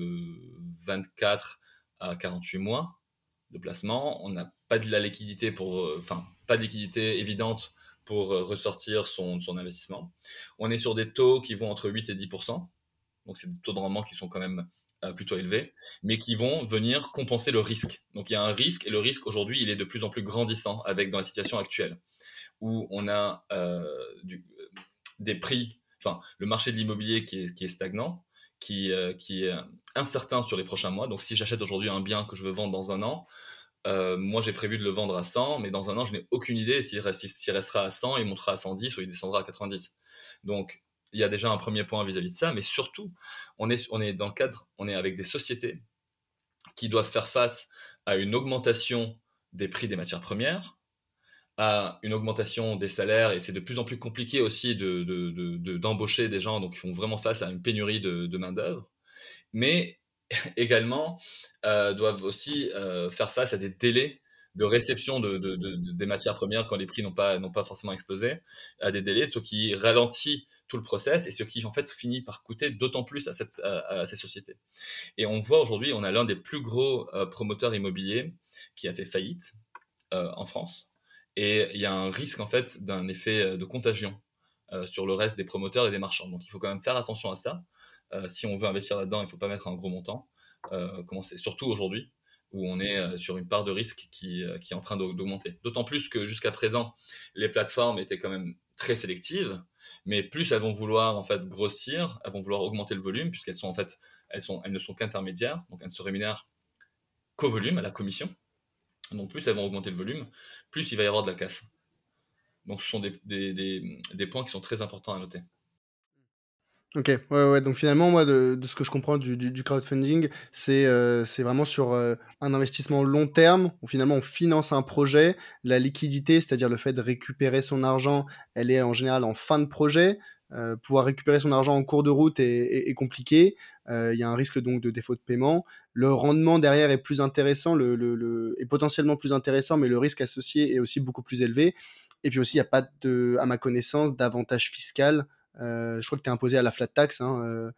24 à 48 mois de placement. On n'a pas de la liquidité pour, euh, enfin, pas de liquidité évidente pour euh, ressortir son, investissement. On est sur des taux qui vont entre 8 et 10% donc c'est des taux de rendement qui sont quand même euh, plutôt élevés, mais qui vont venir compenser le risque. Donc il y a un risque, et le risque aujourd'hui, il est de plus en plus grandissant avec dans la situation actuelle, où on a des prix, enfin le marché de l'immobilier qui est stagnant, qui, euh, qui est incertain sur les prochains mois. Donc si j'achète aujourd'hui un bien que je veux vendre dans un an, euh, moi j'ai prévu de le vendre à 100, mais dans un an je n'ai aucune idée s'il restera à 100, il montera à 110 ou il descendra à 90. Donc il y a déjà un premier point vis-à-vis de ça, mais surtout on est dans le cadre, on est avec des sociétés qui doivent faire face à une augmentation des prix des matières premières, à une augmentation des salaires et c'est de plus en plus compliqué aussi d'embaucher de, de, des gens, donc ils font vraiment face à une pénurie de, main-d'œuvre, mais également euh, doivent aussi euh, faire face à des délais de réception des matières premières quand les prix n'ont pas, forcément explosé, à des délais, ce qui ralentit tout le process et ce qui en fait finit par coûter d'autant plus à, ces sociétés. Et on voit aujourd'hui, on a l'un des plus gros euh, promoteurs immobiliers qui a fait faillite, en France. Et il y a un risque en fait d'un effet de contagion sur le reste des promoteurs et des marchands. Donc il faut quand même faire attention à ça. si on veut investir là-dedans, il ne faut pas mettre un gros montant. commencer, surtout aujourd'hui, où on est sur une part de risque qui, qui est en train d'augmenter. D'autant plus que jusqu'à présent, les plateformes étaient quand même très sélectives, mais plus elles vont vouloir en fait grossir, elles vont vouloir augmenter le volume, puisqu'elles sont en fait, elles, sont, elles ne sont qu'intermédiaires, donc elles ne se rémunèrent qu'au volume, à la commission. Donc plus elles vont augmenter le volume, plus il va y avoir de la casse. Donc ce sont des, points qui sont très importants à noter. Ok, ouais, ouais. Donc finalement, moi, de, ce que je comprends du, crowdfunding, c'est euh, c'est vraiment sur euh, un investissement long terme où finalement on finance un projet. La liquidité, c'est-à-dire le fait de récupérer son argent, elle est en général en fin de projet. Euh, pouvoir récupérer son argent en cours de route est, compliqué. Il y a un risque donc de défaut de paiement. Le rendement derrière est plus intéressant, est potentiellement plus intéressant, mais le risque associé est aussi beaucoup plus élevé. Et puis aussi, il n'y a pas, de, à ma connaissance, d'avantage fiscal euh, je crois que tu es imposé à la flat tax hein, euh,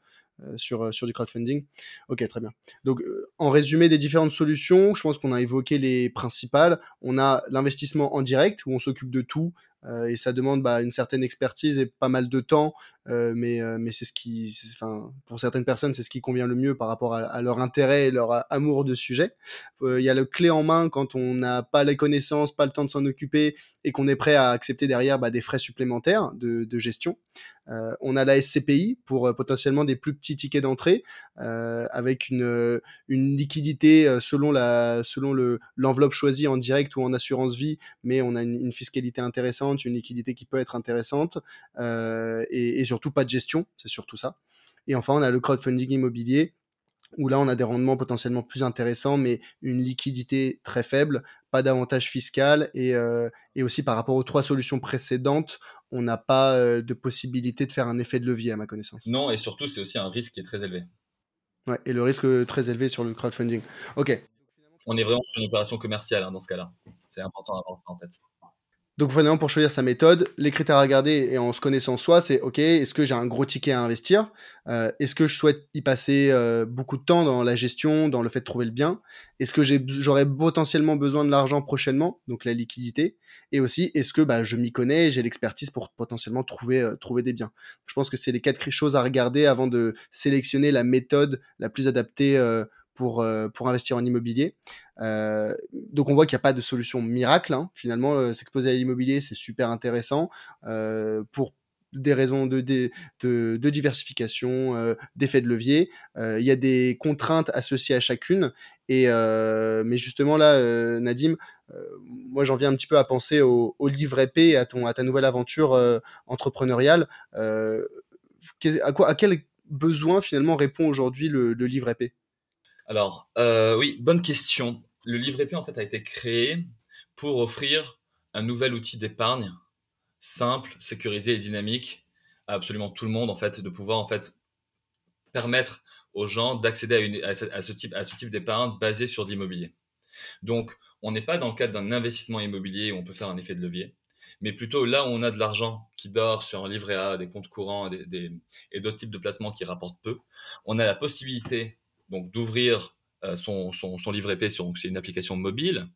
euh, sur, sur du crowdfunding. Ok, très bien. Donc, en résumé des différentes solutions, je pense qu'on a évoqué les principales. On a l'investissement en direct, où on s'occupe de tout, et ça demande bah, une certaine expertise et pas mal de temps, mais, mais c'est ce qui, pour certaines personnes, c'est ce qui convient le mieux par rapport à, leur intérêt et leur amour de sujet. Il y a le clé en main quand on n'a pas les connaissances, pas le temps de s'en occuper et qu'on est prêt à accepter derrière bah, des frais supplémentaires de, gestion. Euh, on a la SCPI pour euh, potentiellement des plus petits tickets d'entrée euh, avec une, liquidité selon la selon le l'enveloppe choisie en direct ou en assurance vie, mais on a une, fiscalité intéressante, une liquidité qui peut être intéressante et, et surtout pas de gestion, c'est surtout ça. Et enfin, on a le crowdfunding immobilier où là on a des rendements potentiellement plus intéressants, mais une liquidité très faible, pas d'avantage fiscal, et, euh, et, aussi par rapport aux trois solutions précédentes, on n'a pas euh, de possibilité de faire un effet de levier à ma connaissance. Non, et surtout c'est aussi un risque qui est très élevé. Ouais, et le risque très élevé sur le crowdfunding. Ok. On est vraiment sur une opération commerciale hein, dans ce cas-là. C'est important d'avoir ça en tête. Donc vraiment pour choisir sa méthode, les critères à regarder et en se connaissant soi, c'est ok, est-ce que j'ai un gros ticket à investir? Euh, Est-ce que je souhaite y passer euh, beaucoup de temps dans la gestion, dans le fait de trouver le bien? Est-ce que j'aurais potentiellement besoin de l'argent prochainement, donc la liquidité. Et aussi, est-ce que bah, je m'y connais, j'ai l'expertise pour potentiellement trouver, euh, trouver des biens? Je pense que c'est les quatre choses à regarder avant de sélectionner la méthode la plus adaptée pour, euh, pour investir en immobilier. Euh, donc on voit qu'il n'y a pas de solution miracle. Hein. Finalement, euh, s'exposer à l'immobilier, c'est super intéressant pour des raisons de, de, de, diversification, euh, d'effet de levier. Il y a des contraintes associées à chacune. Et mais justement là, Nadim, moi j'en viens un petit peu à penser au, au livre épais, à ton à ta nouvelle aventure entrepreneuriale. à quoi à quel besoin finalement répond aujourd'hui le, le livre épais alors, euh, oui, bonne question. Le livret P, en fait, a été créé pour offrir un nouvel outil d'épargne simple, sécurisé et dynamique à absolument tout le monde, en fait, de pouvoir, en fait, permettre aux gens d'accéder à, ce, type, à ce type d'épargne basé sur l'immobilier. Donc, on n'est pas dans le cadre d'un investissement immobilier où on peut faire un effet de levier, mais plutôt là où on a de l'argent qui dort sur un livret A, des comptes courants et d'autres types de placements qui rapportent peu, on a la possibilité donc d'ouvrir euh, son, son, livret P sur c'est une application mobile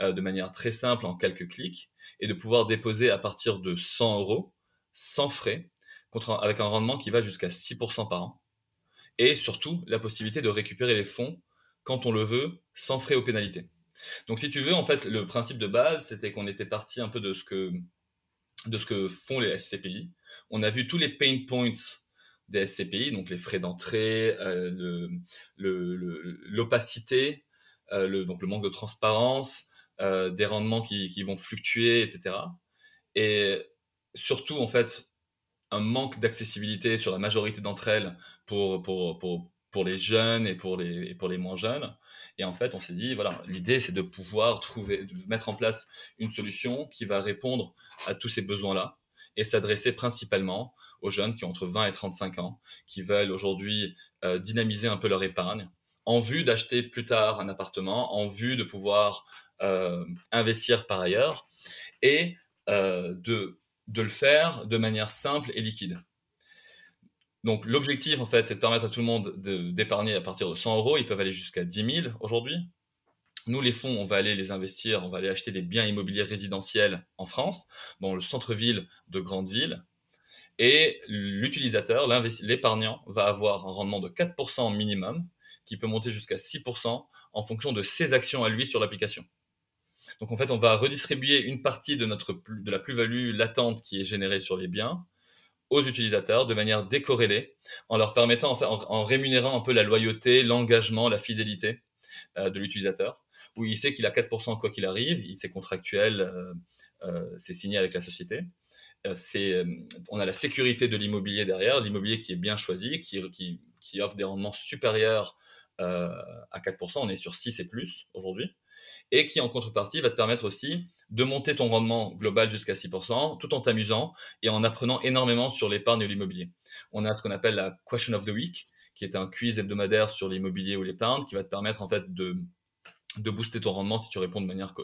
euh, de manière très simple en quelques clics et de pouvoir déposer à partir de 100 euros sans frais contre, avec un rendement qui va jusqu'à 6% par an et surtout la possibilité de récupérer les fonds quand on le veut sans frais ou pénalités. Donc si tu veux en fait le principe de base c'était qu'on était parti un peu de ce que de ce que font les SCPI. On a vu tous les pain points des SCPI, donc les frais d'entrée, euh, l'opacité, euh, le, donc le manque de transparence, euh, des rendements qui, vont fluctuer, etc. Et surtout, en fait, un manque d'accessibilité sur la majorité d'entre elles pour, les jeunes et pour les, moins jeunes. Et en fait, on s'est dit, voilà, l'idée, c'est de pouvoir trouver, mettre en place une solution qui va répondre à tous ces besoins-là et s'adresser principalement aux jeunes qui ont entre 20 et 35 ans, qui veulent aujourd'hui euh, dynamiser un peu leur épargne en vue d'acheter plus tard un appartement, en vue de pouvoir euh, investir par ailleurs et euh, de, de le faire de manière simple et liquide. Donc l'objectif, en fait, c'est de permettre à tout le monde d'épargner à partir de 100 euros. Ils peuvent aller jusqu'à 10 000 aujourd'hui. nous, les fonds, on va aller les investir, on va aller acheter des biens immobiliers résidentiels en France, dans le centre-ville de grandes villes. Et l'utilisateur, l'épargnant, va avoir un rendement de 4% minimum, qui peut monter jusqu'à 6% en fonction de ses actions à lui sur l'application. Donc en fait, on va redistribuer une partie de, la plus-value latente qui est générée sur les biens aux utilisateurs de manière décorrélée, en leur permettant, en, en, rémunérant un peu la loyauté, l'engagement, la fidélité euh, de l'utilisateur, où il sait qu'il a 4% quoi qu'il arrive, il c'est contractuel, euh, euh, c'est signé avec la société. C'est, on a la sécurité de l'immobilier derrière, l'immobilier qui est bien choisi, qui, qui, offre des rendements supérieurs à 4%, on est sur 6 et plus aujourd'hui et qui en contrepartie va te permettre aussi de monter ton rendement global jusqu'à 6% tout en t'amusant et en apprenant énormément sur l'épargne et l'immobilier. On a ce qu'on appelle la Question of the Week, qui est un quiz hebdomadaire sur l'immobilier ou l'épargne, qui va te permettre en fait de, de booster ton rendement si tu réponds de manière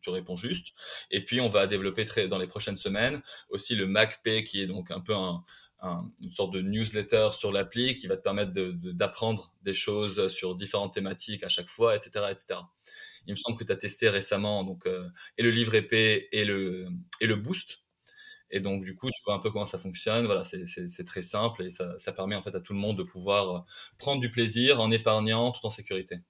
tu, réponds juste. Et puis on va développer dans les prochaines semaines aussi le MacPay, qui est donc un peu un, une sorte de newsletter sur l'appli qui va te permettre d'apprendre des choses sur différentes thématiques à chaque fois, etc. etc. Il me semble que tu as testé récemment donc, euh, et le livre épais et le, et le boost. Et donc, du coup, tu vois un peu comment ça fonctionne. Voilà, c'est très simple et ça, ça, permet en fait à tout le monde de pouvoir prendre du plaisir en épargnant tout en sécurité.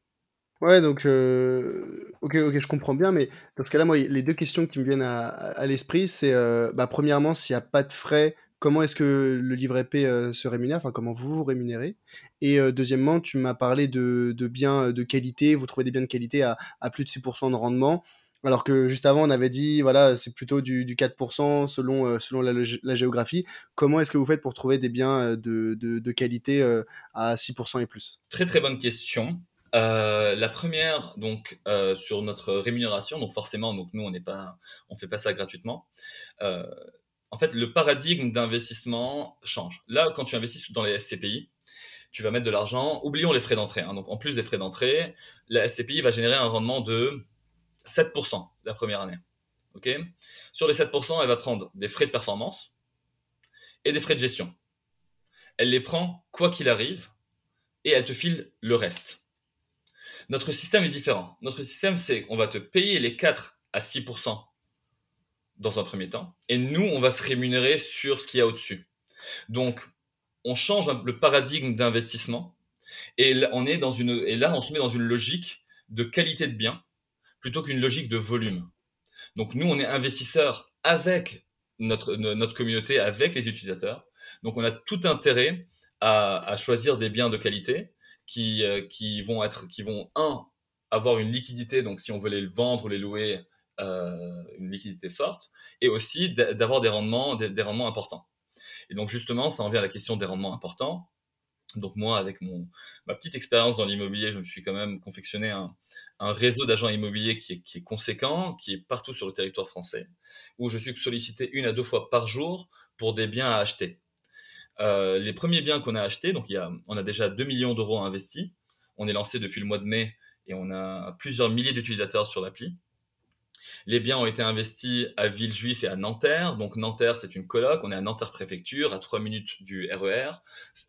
Ouais, donc, euh, ok, ok, je comprends bien, mais dans ce cas-là, moi, les deux questions qui me viennent à, l'esprit, c'est, bah, premièrement, s'il n'y a pas de frais comment est-ce que le livret P euh, se rémunère, enfin comment vous vous rémunérez? Et euh, deuxièmement, tu m'as parlé de, biens euh, de qualité, vous trouvez des biens de qualité à, plus de 6% de rendement. Alors que juste avant, on avait dit, voilà, c'est plutôt du, 4% selon, selon la, géographie. Comment est-ce que vous faites pour trouver des biens de, qualité à 6% et plus? Très très bonne question. La première, donc sur notre rémunération, donc forcément, donc nous on n'est pas, on fait pas ça gratuitement en fait, le paradigme d'investissement change. Là, quand tu investis dans les SCPI, tu vas mettre de l'argent, oublions les frais d'entrée. Hein. Donc, en plus des frais d'entrée, la SCPI va générer un rendement de 7% la première année. Ok? Sur les 7%, elle va prendre des frais de performance et des frais de gestion. Elle les prend quoi qu'il arrive et elle te file le reste. Notre système est différent. Notre système, c'est qu'on va te payer les 4 à 6% dans un premier temps, et nous, on va se rémunérer sur ce qu'il y a au-dessus. Donc, on change le paradigme d'investissement, et là, on et là, on se met dans une logique de qualité de bien plutôt qu'une logique de volume. Donc, nous, on est investisseurs avec notre, notre communauté, avec les utilisateurs. Donc, on a tout intérêt à, choisir des biens de qualité qui, euh, qui vont être, qui vont, un, avoir une liquidité. Donc, si on veut les vendre ou les louer, euh, une liquidité forte, et aussi d'avoir des rendements, des, rendements importants. Et donc justement, ça en vient à la question des rendements importants. Donc moi, avec mon, ma petite expérience dans l'immobilier, je me suis quand même confectionné un, réseau d'agents immobiliers qui est, conséquent, qui est partout sur le territoire français, où je suis sollicité une à deux fois par jour pour des biens à acheter. Euh, les premiers biens qu'on a achetés, donc il y a, on a déjà 2 millions d'euros investis. On est lancé depuis le mois de mai et on a plusieurs milliers d'utilisateurs sur l'appli. Les biens ont été investis à Villejuif et à Nanterre. Donc Nanterre, c'est une coloc. On est à Nanterre préfecture, à 3 minutes du RER.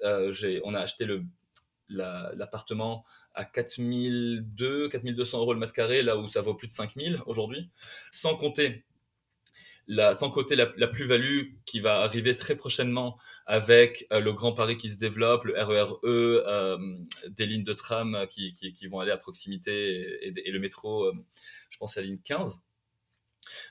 E euh, on a acheté l'appartement à 4200, 4200 euros le mètre carré, là où ça vaut plus de 5000 aujourd'hui. Sans compter sans côté la, plus-value qui va arriver très prochainement avec euh, le Grand Paris qui se développe, le RERE, e, euh, des lignes de tram qui, vont aller à proximité et, le métro, je pense à la ligne 15.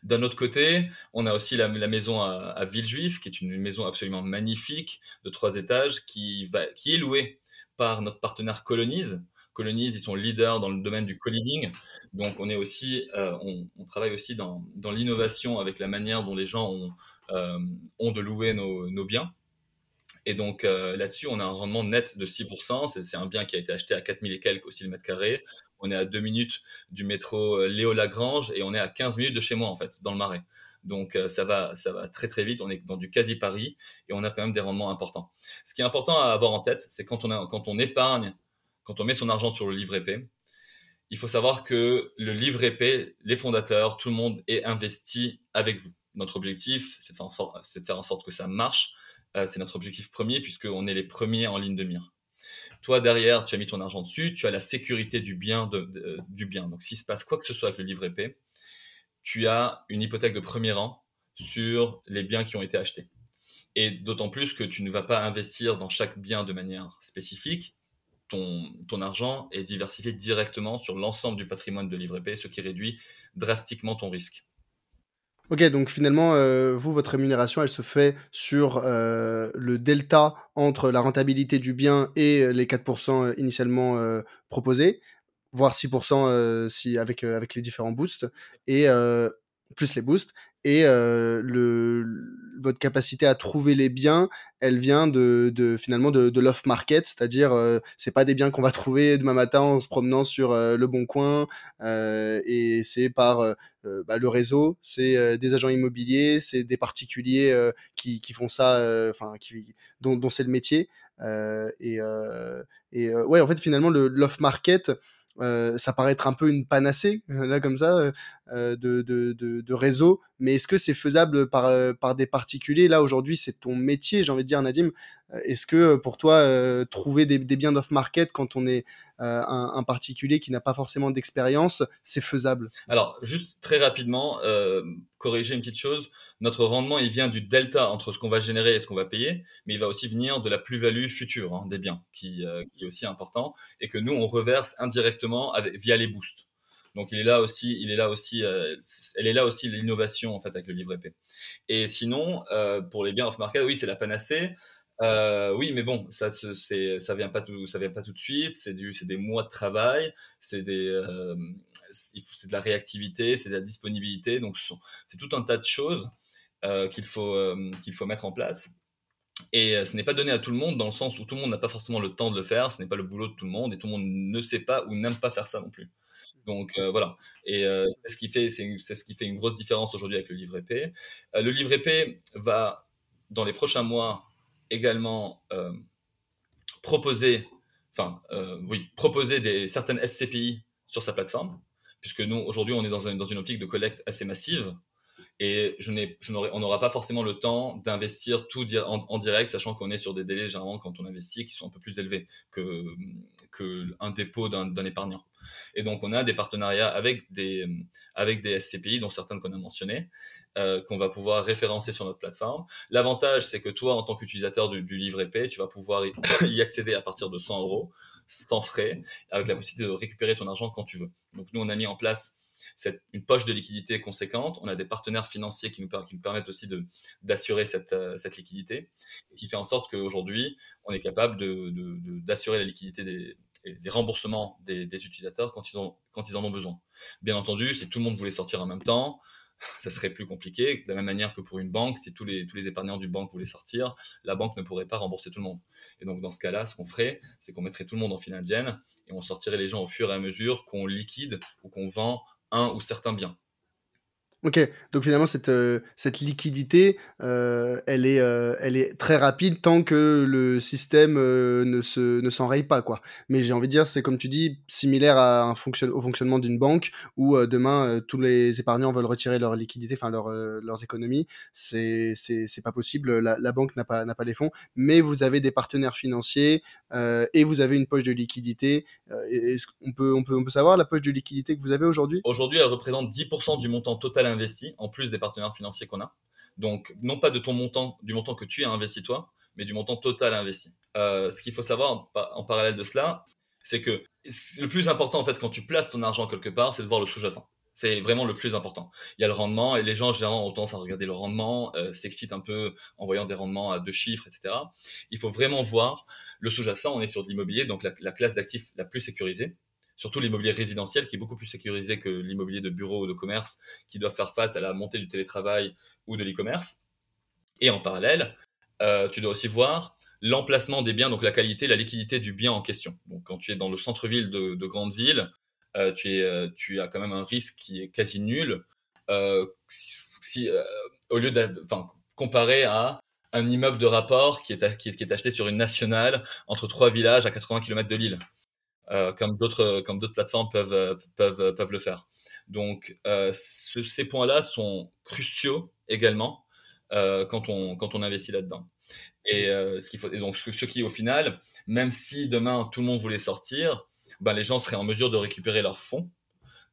D'un autre côté, on a aussi la, maison à, Villejuif, qui est une maison absolument magnifique de trois étages, qui, qui est louée par notre partenaire Colonise. Ils sont leaders dans le domaine du co-living. Donc, on, est aussi, euh, on, travaille aussi dans, l'innovation avec la manière dont les gens ont, euh, de louer nos, biens. Et donc euh, là-dessus, on a un rendement net de 6%. C'est un bien qui a été acheté à 4000 et quelques aussi le mètre carré. On est à 2 minutes du métro Léo Lagrange et on est à 15 minutes de chez moi en fait, dans le Marais. Donc ça va, ça va très très vite. On est dans du quasi Paris et on a quand même des rendements importants. Ce qui est important à avoir en tête, c'est quand on quand on épargne, quand on met son argent sur le livre épais, il faut savoir que le livre épais, les fondateurs, tout le monde est investi avec vous. Notre objectif, c'est de, faire en sorte que ça marche euh, c'est notre objectif premier puisqu'on est les premiers en ligne de mire. Toi, derrière, tu as mis ton argent dessus, tu as la sécurité du bien. du bien. Donc, s'il se passe quoi que ce soit avec le livret P, tu as une hypothèque de premier rang sur les biens qui ont été achetés. Et d'autant plus que tu ne vas pas investir dans chaque bien de manière spécifique. Ton, ton argent est diversifié directement sur l'ensemble du patrimoine de livret P, ce qui réduit drastiquement ton risque. Ok, donc finalement, euh, vous, votre rémunération, elle se fait sur euh, le delta entre la rentabilité du bien et les 4% initialement euh, proposés, voire 6% si, avec, avec les différents boosts, et plus les boosts et euh, le, votre capacité à trouver les biens, elle vient de, de finalement de, de l'off market, c'est-à-dire euh, c'est pas des biens qu'on va trouver demain matin en se promenant sur euh, le bon coin, et c'est par bah, le réseau, c'est des agents immobiliers, c'est des particuliers qui, qui font ça, enfin qui dont, dont c'est le métier, et, et ouais en fait finalement le l'off market euh, ça paraît être un peu une panacée, euh, là comme ça, de, de, réseau. Mais est-ce que c'est faisable par, par des particuliers? Là, aujourd'hui, c'est ton métier, j'ai envie de dire, Nadim. Est-ce que pour toi, trouver des, biens d'off-market quand on est un, particulier qui n'a pas forcément d'expérience, c'est faisable? Alors, juste très rapidement, corriger une petite chose. Notre rendement, il vient du delta entre ce qu'on va générer et ce qu'on va payer, mais il va aussi venir de la plus-value future hein, des biens, qui, euh, qui, est aussi important, et que nous, on reverse indirectement via les boosts. Donc il est là aussi, il est là aussi, euh, elle est là aussi l'innovation en fait avec le livret P. Et sinon, euh, pour les biens off-market, oui, c'est la panacée. Euh, oui, mais bon, ça, c'est, ça vient pas tout, ça vient pas tout de suite. C'est du, c'est des mois de travail, c'est des, c'est de la réactivité, c'est de la disponibilité. Donc, c'est tout un tas de choses qu'il faut, qu'il faut mettre en place. Et ce n'est pas donné à tout le monde dans le sens où tout le monde n'a pas forcément le temps de le faire, ce n'est pas le boulot de tout le monde et tout le monde ne sait pas ou n'aime pas faire ça non plus. Donc voilà. Et c'est ce qui fait, c'est, ce qui fait une grosse différence aujourd'hui avec le livret P. le livret P va dans les prochains mois également proposer, enfin oui, proposer des certaines SCPI sur sa plateforme puisque nous, aujourd'hui, on est dans, dans, une optique de collecte assez massive. Et je je on n'aura pas forcément le temps d'investir tout en, direct, sachant qu'on est sur des délais, généralement, quand on investit, qui sont un peu plus élevés que, que un dépôt d'un épargnant. Et donc, on a des partenariats avec des, avec des SCPI, dont certaines qu'on a mentionnées, euh, qu'on va pouvoir référencer sur notre plateforme. L'avantage, c'est que toi, en tant qu'utilisateur du, du livret P, tu vas pouvoir y accéder à partir de 100 euros sans frais, avec la possibilité de récupérer ton argent quand tu veux. Donc nous, on a mis en place cette, une poche de liquidité conséquente. On a des partenaires financiers qui nous, qui nous permettent aussi d'assurer cette, euh, cette, liquidité, qui fait en sorte qu'aujourd'hui, on est capable d'assurer de, de, la liquidité des, des remboursements des, des, utilisateurs quand ils, ont, quand ils en ont besoin. Bien entendu, si tout le monde voulait sortir en même temps, ça serait plus compliqué. De la même manière que pour une banque, si tous les, tous les épargnants du banque voulaient sortir, la banque ne pourrait pas rembourser tout le monde. Et donc, dans ce cas-là, ce qu'on ferait, c'est qu'on mettrait tout le monde en file indienne et on sortirait les gens au fur et à mesure qu'on liquide ou qu'on vend un ou certains biens. Ok, donc finalement cette, euh, cette liquidité, euh, elle, est, euh, elle est très rapide tant que le système ne, se, ne s'enraye pas. quoi. Mais j'ai envie de dire, c'est comme tu dis, similaire à un fonction, au fonctionnement d'une banque où demain tous les épargnants veulent retirer leur liquidité, enfin leur, leurs économies. C'est, c'est pas possible, la, la banque n'a pas, n'a pas les fonds, mais vous avez des partenaires financiers et vous avez une poche de liquidité. est-ce qu'on peut, on peut, on peut savoir la poche de liquidité que vous avez aujourd'hui? Aujourd'hui, elle représente 10% du montant total investi, en plus des partenaires financiers qu'on a. Donc, non pas de ton montant, du montant que tu as investi toi, mais du montant total investi. Euh, ce qu'il faut savoir en, parallèle de cela, c'est que le plus important, en fait, quand tu places ton argent quelque part, c'est de voir le sous-jacent. C'est vraiment le plus important. Il y a le rendement et les gens, généralement, ont tendance à regarder le rendement, euh, s'excitent un peu en voyant des rendements à deux chiffres, etc. Il faut vraiment voir le sous-jacent. On est sur de l'immobilier, donc la classe d'actifs la plus sécurisée surtout l'immobilier résidentiel qui est beaucoup plus sécurisé que l'immobilier de bureau ou de commerce qui doit faire face à la montée du télétravail ou de l'e-commerce. Et en parallèle, euh, tu dois aussi voir l'emplacement des biens, donc la qualité, la liquidité du bien en question. Donc quand tu es dans le centre-ville de, de villes, euh, euh, tu as quand même un risque qui est quasi nul. Si, au lieu de, enfin, comparé à un immeuble de rapport qui est, qui est, acheté sur une nationale entre trois villages à 80 km de Lille comme d'autres comme d'autres plateformes peuvent euh, peuvent euh, peuvent le faire. Donc euh, ce, ces points-là sont cruciaux également euh, quand on quand on investit là-dedans. Et ce qu'il faut donc ce, qui au final même si demain tout le monde voulait sortir, ben, les gens seraient en mesure de récupérer leurs fonds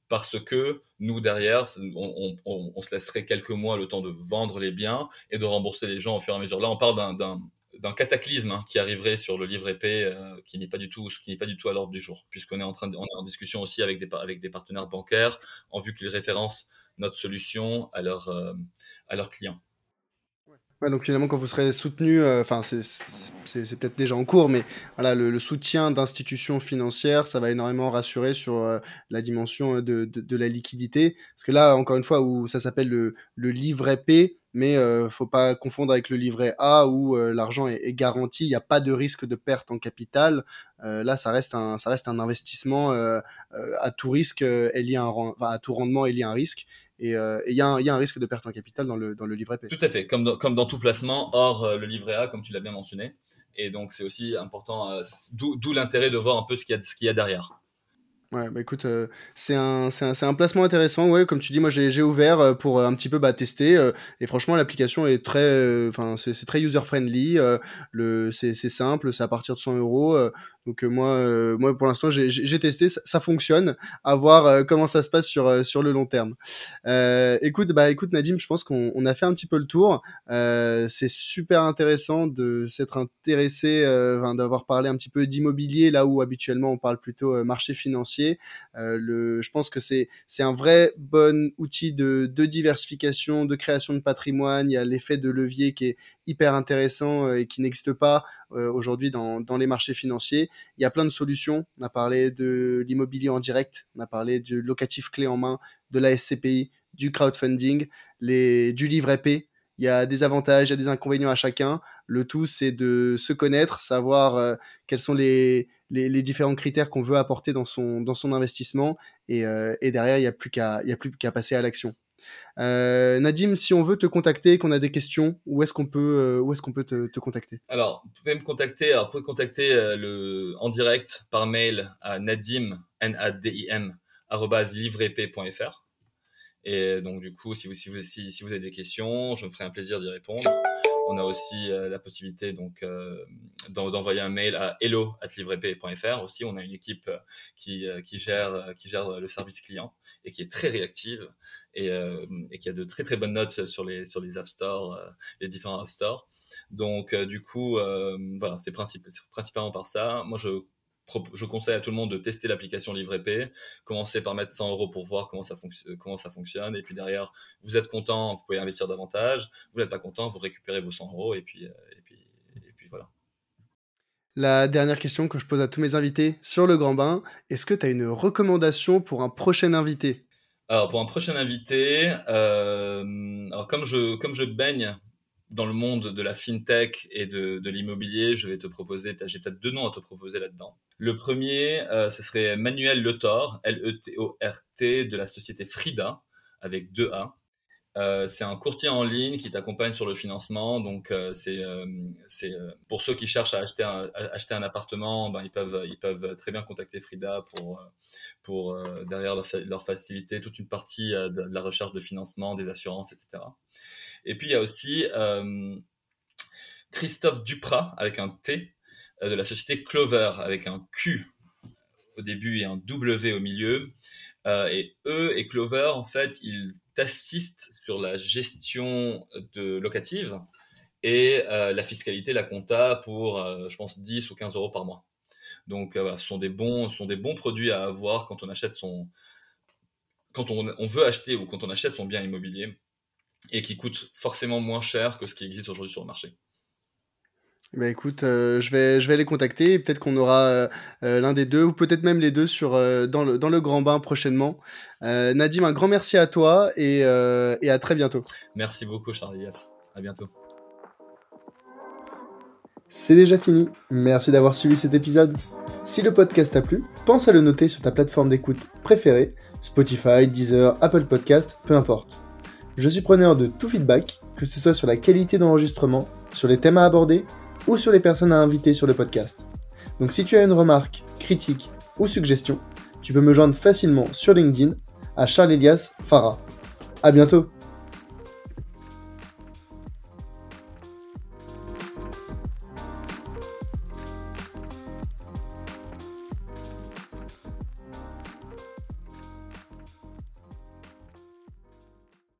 parce que nous, derrière, on, se laisserait quelques mois le temps de vendre les biens et de rembourser les gens au fur et à mesure. Là, on parle d'un cataclysme hein, qui arriverait sur le livre épais euh, qui n'est pas du tout qui n'est pas du tout à l'ordre du jour puisqu'on est en train on est en discussion aussi avec des avec des partenaires bancaires en vue qu'ils référencent notre solution à leurs euh, à leurs clients donc finalement, quand vous serez soutenu, euh, enfin c'est peut-être déjà en cours, mais voilà, le, soutien d'institutions financières, ça va énormément rassurer sur euh, la dimension de, de, la liquidité. Parce que là, encore une fois, où ça s'appelle le, le livret P, mais euh, faut pas confondre avec le livret A où euh, l'argent est, garanti, il n'y a pas de risque de perte en capital. là, ça reste un, ça reste un investissement à tout risque, est lié un, à tout rendement est lié à un risque. Et euh, il y, y, a un risque de perte en capital dans le, dans le livret P. Tout à fait, comme dans, comme dans tout placement, hors euh, le livret A, comme tu l'as bien mentionné. Et donc, c'est aussi important, euh, d'où l'intérêt de voir un peu ce qu'il y, y, a derrière. Ouais, bah écoute, euh, c'est un, un, un, placement intéressant. Ouais, comme tu dis, moi j'ai ouvert euh, pour euh, un petit peu bah, tester. et franchement, l'application est très, enfin, c'est très user friendly. le, c'est simple, c'est à partir de 100 euros. Donc moi, moi pour l'instant, j'ai testé, ça, ça, fonctionne. À voir comment ça se passe sur sur le long terme. écoute, bah écoute Nadim, je pense qu'on on a fait un petit peu le tour. c'est super intéressant de s'être intéressé, d'avoir parlé un petit peu d'immobilier là où habituellement on parle plutôt marché financier euh, le, je pense que c'est c'est un vrai bon outil de, de diversification, de création de patrimoine. Il y a l'effet de levier qui est hyper intéressant euh, et qui n'existe pas euh, aujourd'hui dans, dans les marchés financiers. Il y a plein de solutions. On a parlé de l'immobilier en direct, on a parlé du locatif clé en main, de la SCPI, du crowdfunding, du livre épais. Il y a des avantages, il y a des inconvénients à chacun. Le tout, c'est de se connaître, savoir quels sont les, différents critères qu'on veut apporter dans son, dans son investissement. Et, euh, derrière, il n'y a plus qu'à passer à l'action. Euh, Nadim, si on veut te contacter, qu'on a des questions, où est-ce qu'on peut, euh, te, te, contacter? Alors, vous pouvez me contacter, vous pouvez contacter euh, le, en direct par mail à nadim, n a d i m. Et donc, du coup, si vous, si vous avez des questions, je me ferai un plaisir d'y répondre. On a aussi euh, la possibilité donc euh, d'envoyer un mail à hello@livrep.fr. Aussi, on a une équipe euh, qui, qui gère qui gère le service client et qui est très réactive et, et qui a de très très bonnes notes sur les sur les App Store, les différents App Store. Donc, du coup, voilà, c'est principalement par ça. Moi, je je conseille à tout le monde de tester l'application LivreP, commencer par mettre 100 euros pour voir comment ça, comment ça fonctionne, et puis derrière, vous êtes content, vous pouvez investir davantage, vous n'êtes pas content, vous récupérez vos 100 euros, et puis, euh, et puis, et puis voilà. La dernière question que je pose à tous mes invités sur le grand bain, est-ce que tu as une recommandation pour un prochain invité? Alors pour un prochain invité, euh, alors comme je comme je baigne dans le monde de la fintech et de, de l'immobilier, je vais te proposer, j'ai peut-être deux noms à te proposer là-dedans. Le premier, euh, ce serait Manuel Letor, L-E-T-O-R-T, de la société Frida, avec deux A. Euh, c'est un courtier en ligne qui t'accompagne sur le financement. Donc, euh, c'est euh, pour ceux qui cherchent à acheter un, acheter un appartement, ben, ils, peuvent, ils peuvent très bien contacter Frida pour, pour derrière leur, faciliter toute une partie de, la recherche de financement, des assurances, etc. Et puis, il y a aussi Christophe Duprat avec un T de la société Clover avec un Q au début et un W au milieu. et eux et Clover, en fait, ils t'assistent sur la gestion de locative et la fiscalité, la compta pour, je pense, 10 ou 15 euros par mois. Donc, ce, sont des bons, sont des bons produits à avoir quand on achète son, quand on, on, veut acheter ou quand on achète son bien immobilier et qui coûte forcément moins cher que ce qui existe aujourd'hui sur le marché. Bah écoute, euh, je, vais, je vais les contacter. Peut-être qu'on aura euh, euh, l'un des deux, ou peut-être même les deux sur, dans, le, dans le grand bain prochainement. Nadim, un grand merci à toi et, et à très bientôt. Merci beaucoup, Charlie. À bientôt. C'est déjà fini. Merci d'avoir suivi cet épisode. Si le podcast t'a plu, pense à le noter sur ta plateforme d'écoute préférée, Spotify, Deezer, Apple Podcast, peu importe. Je suis preneur de tout feedback, que ce soit sur la qualité d'enregistrement, sur les thèmes à aborder ou sur les personnes à inviter sur le podcast. Donc si tu as une remarque, critique ou suggestion, tu peux me joindre facilement sur LinkedIn à Charles Elias Farah. À bientôt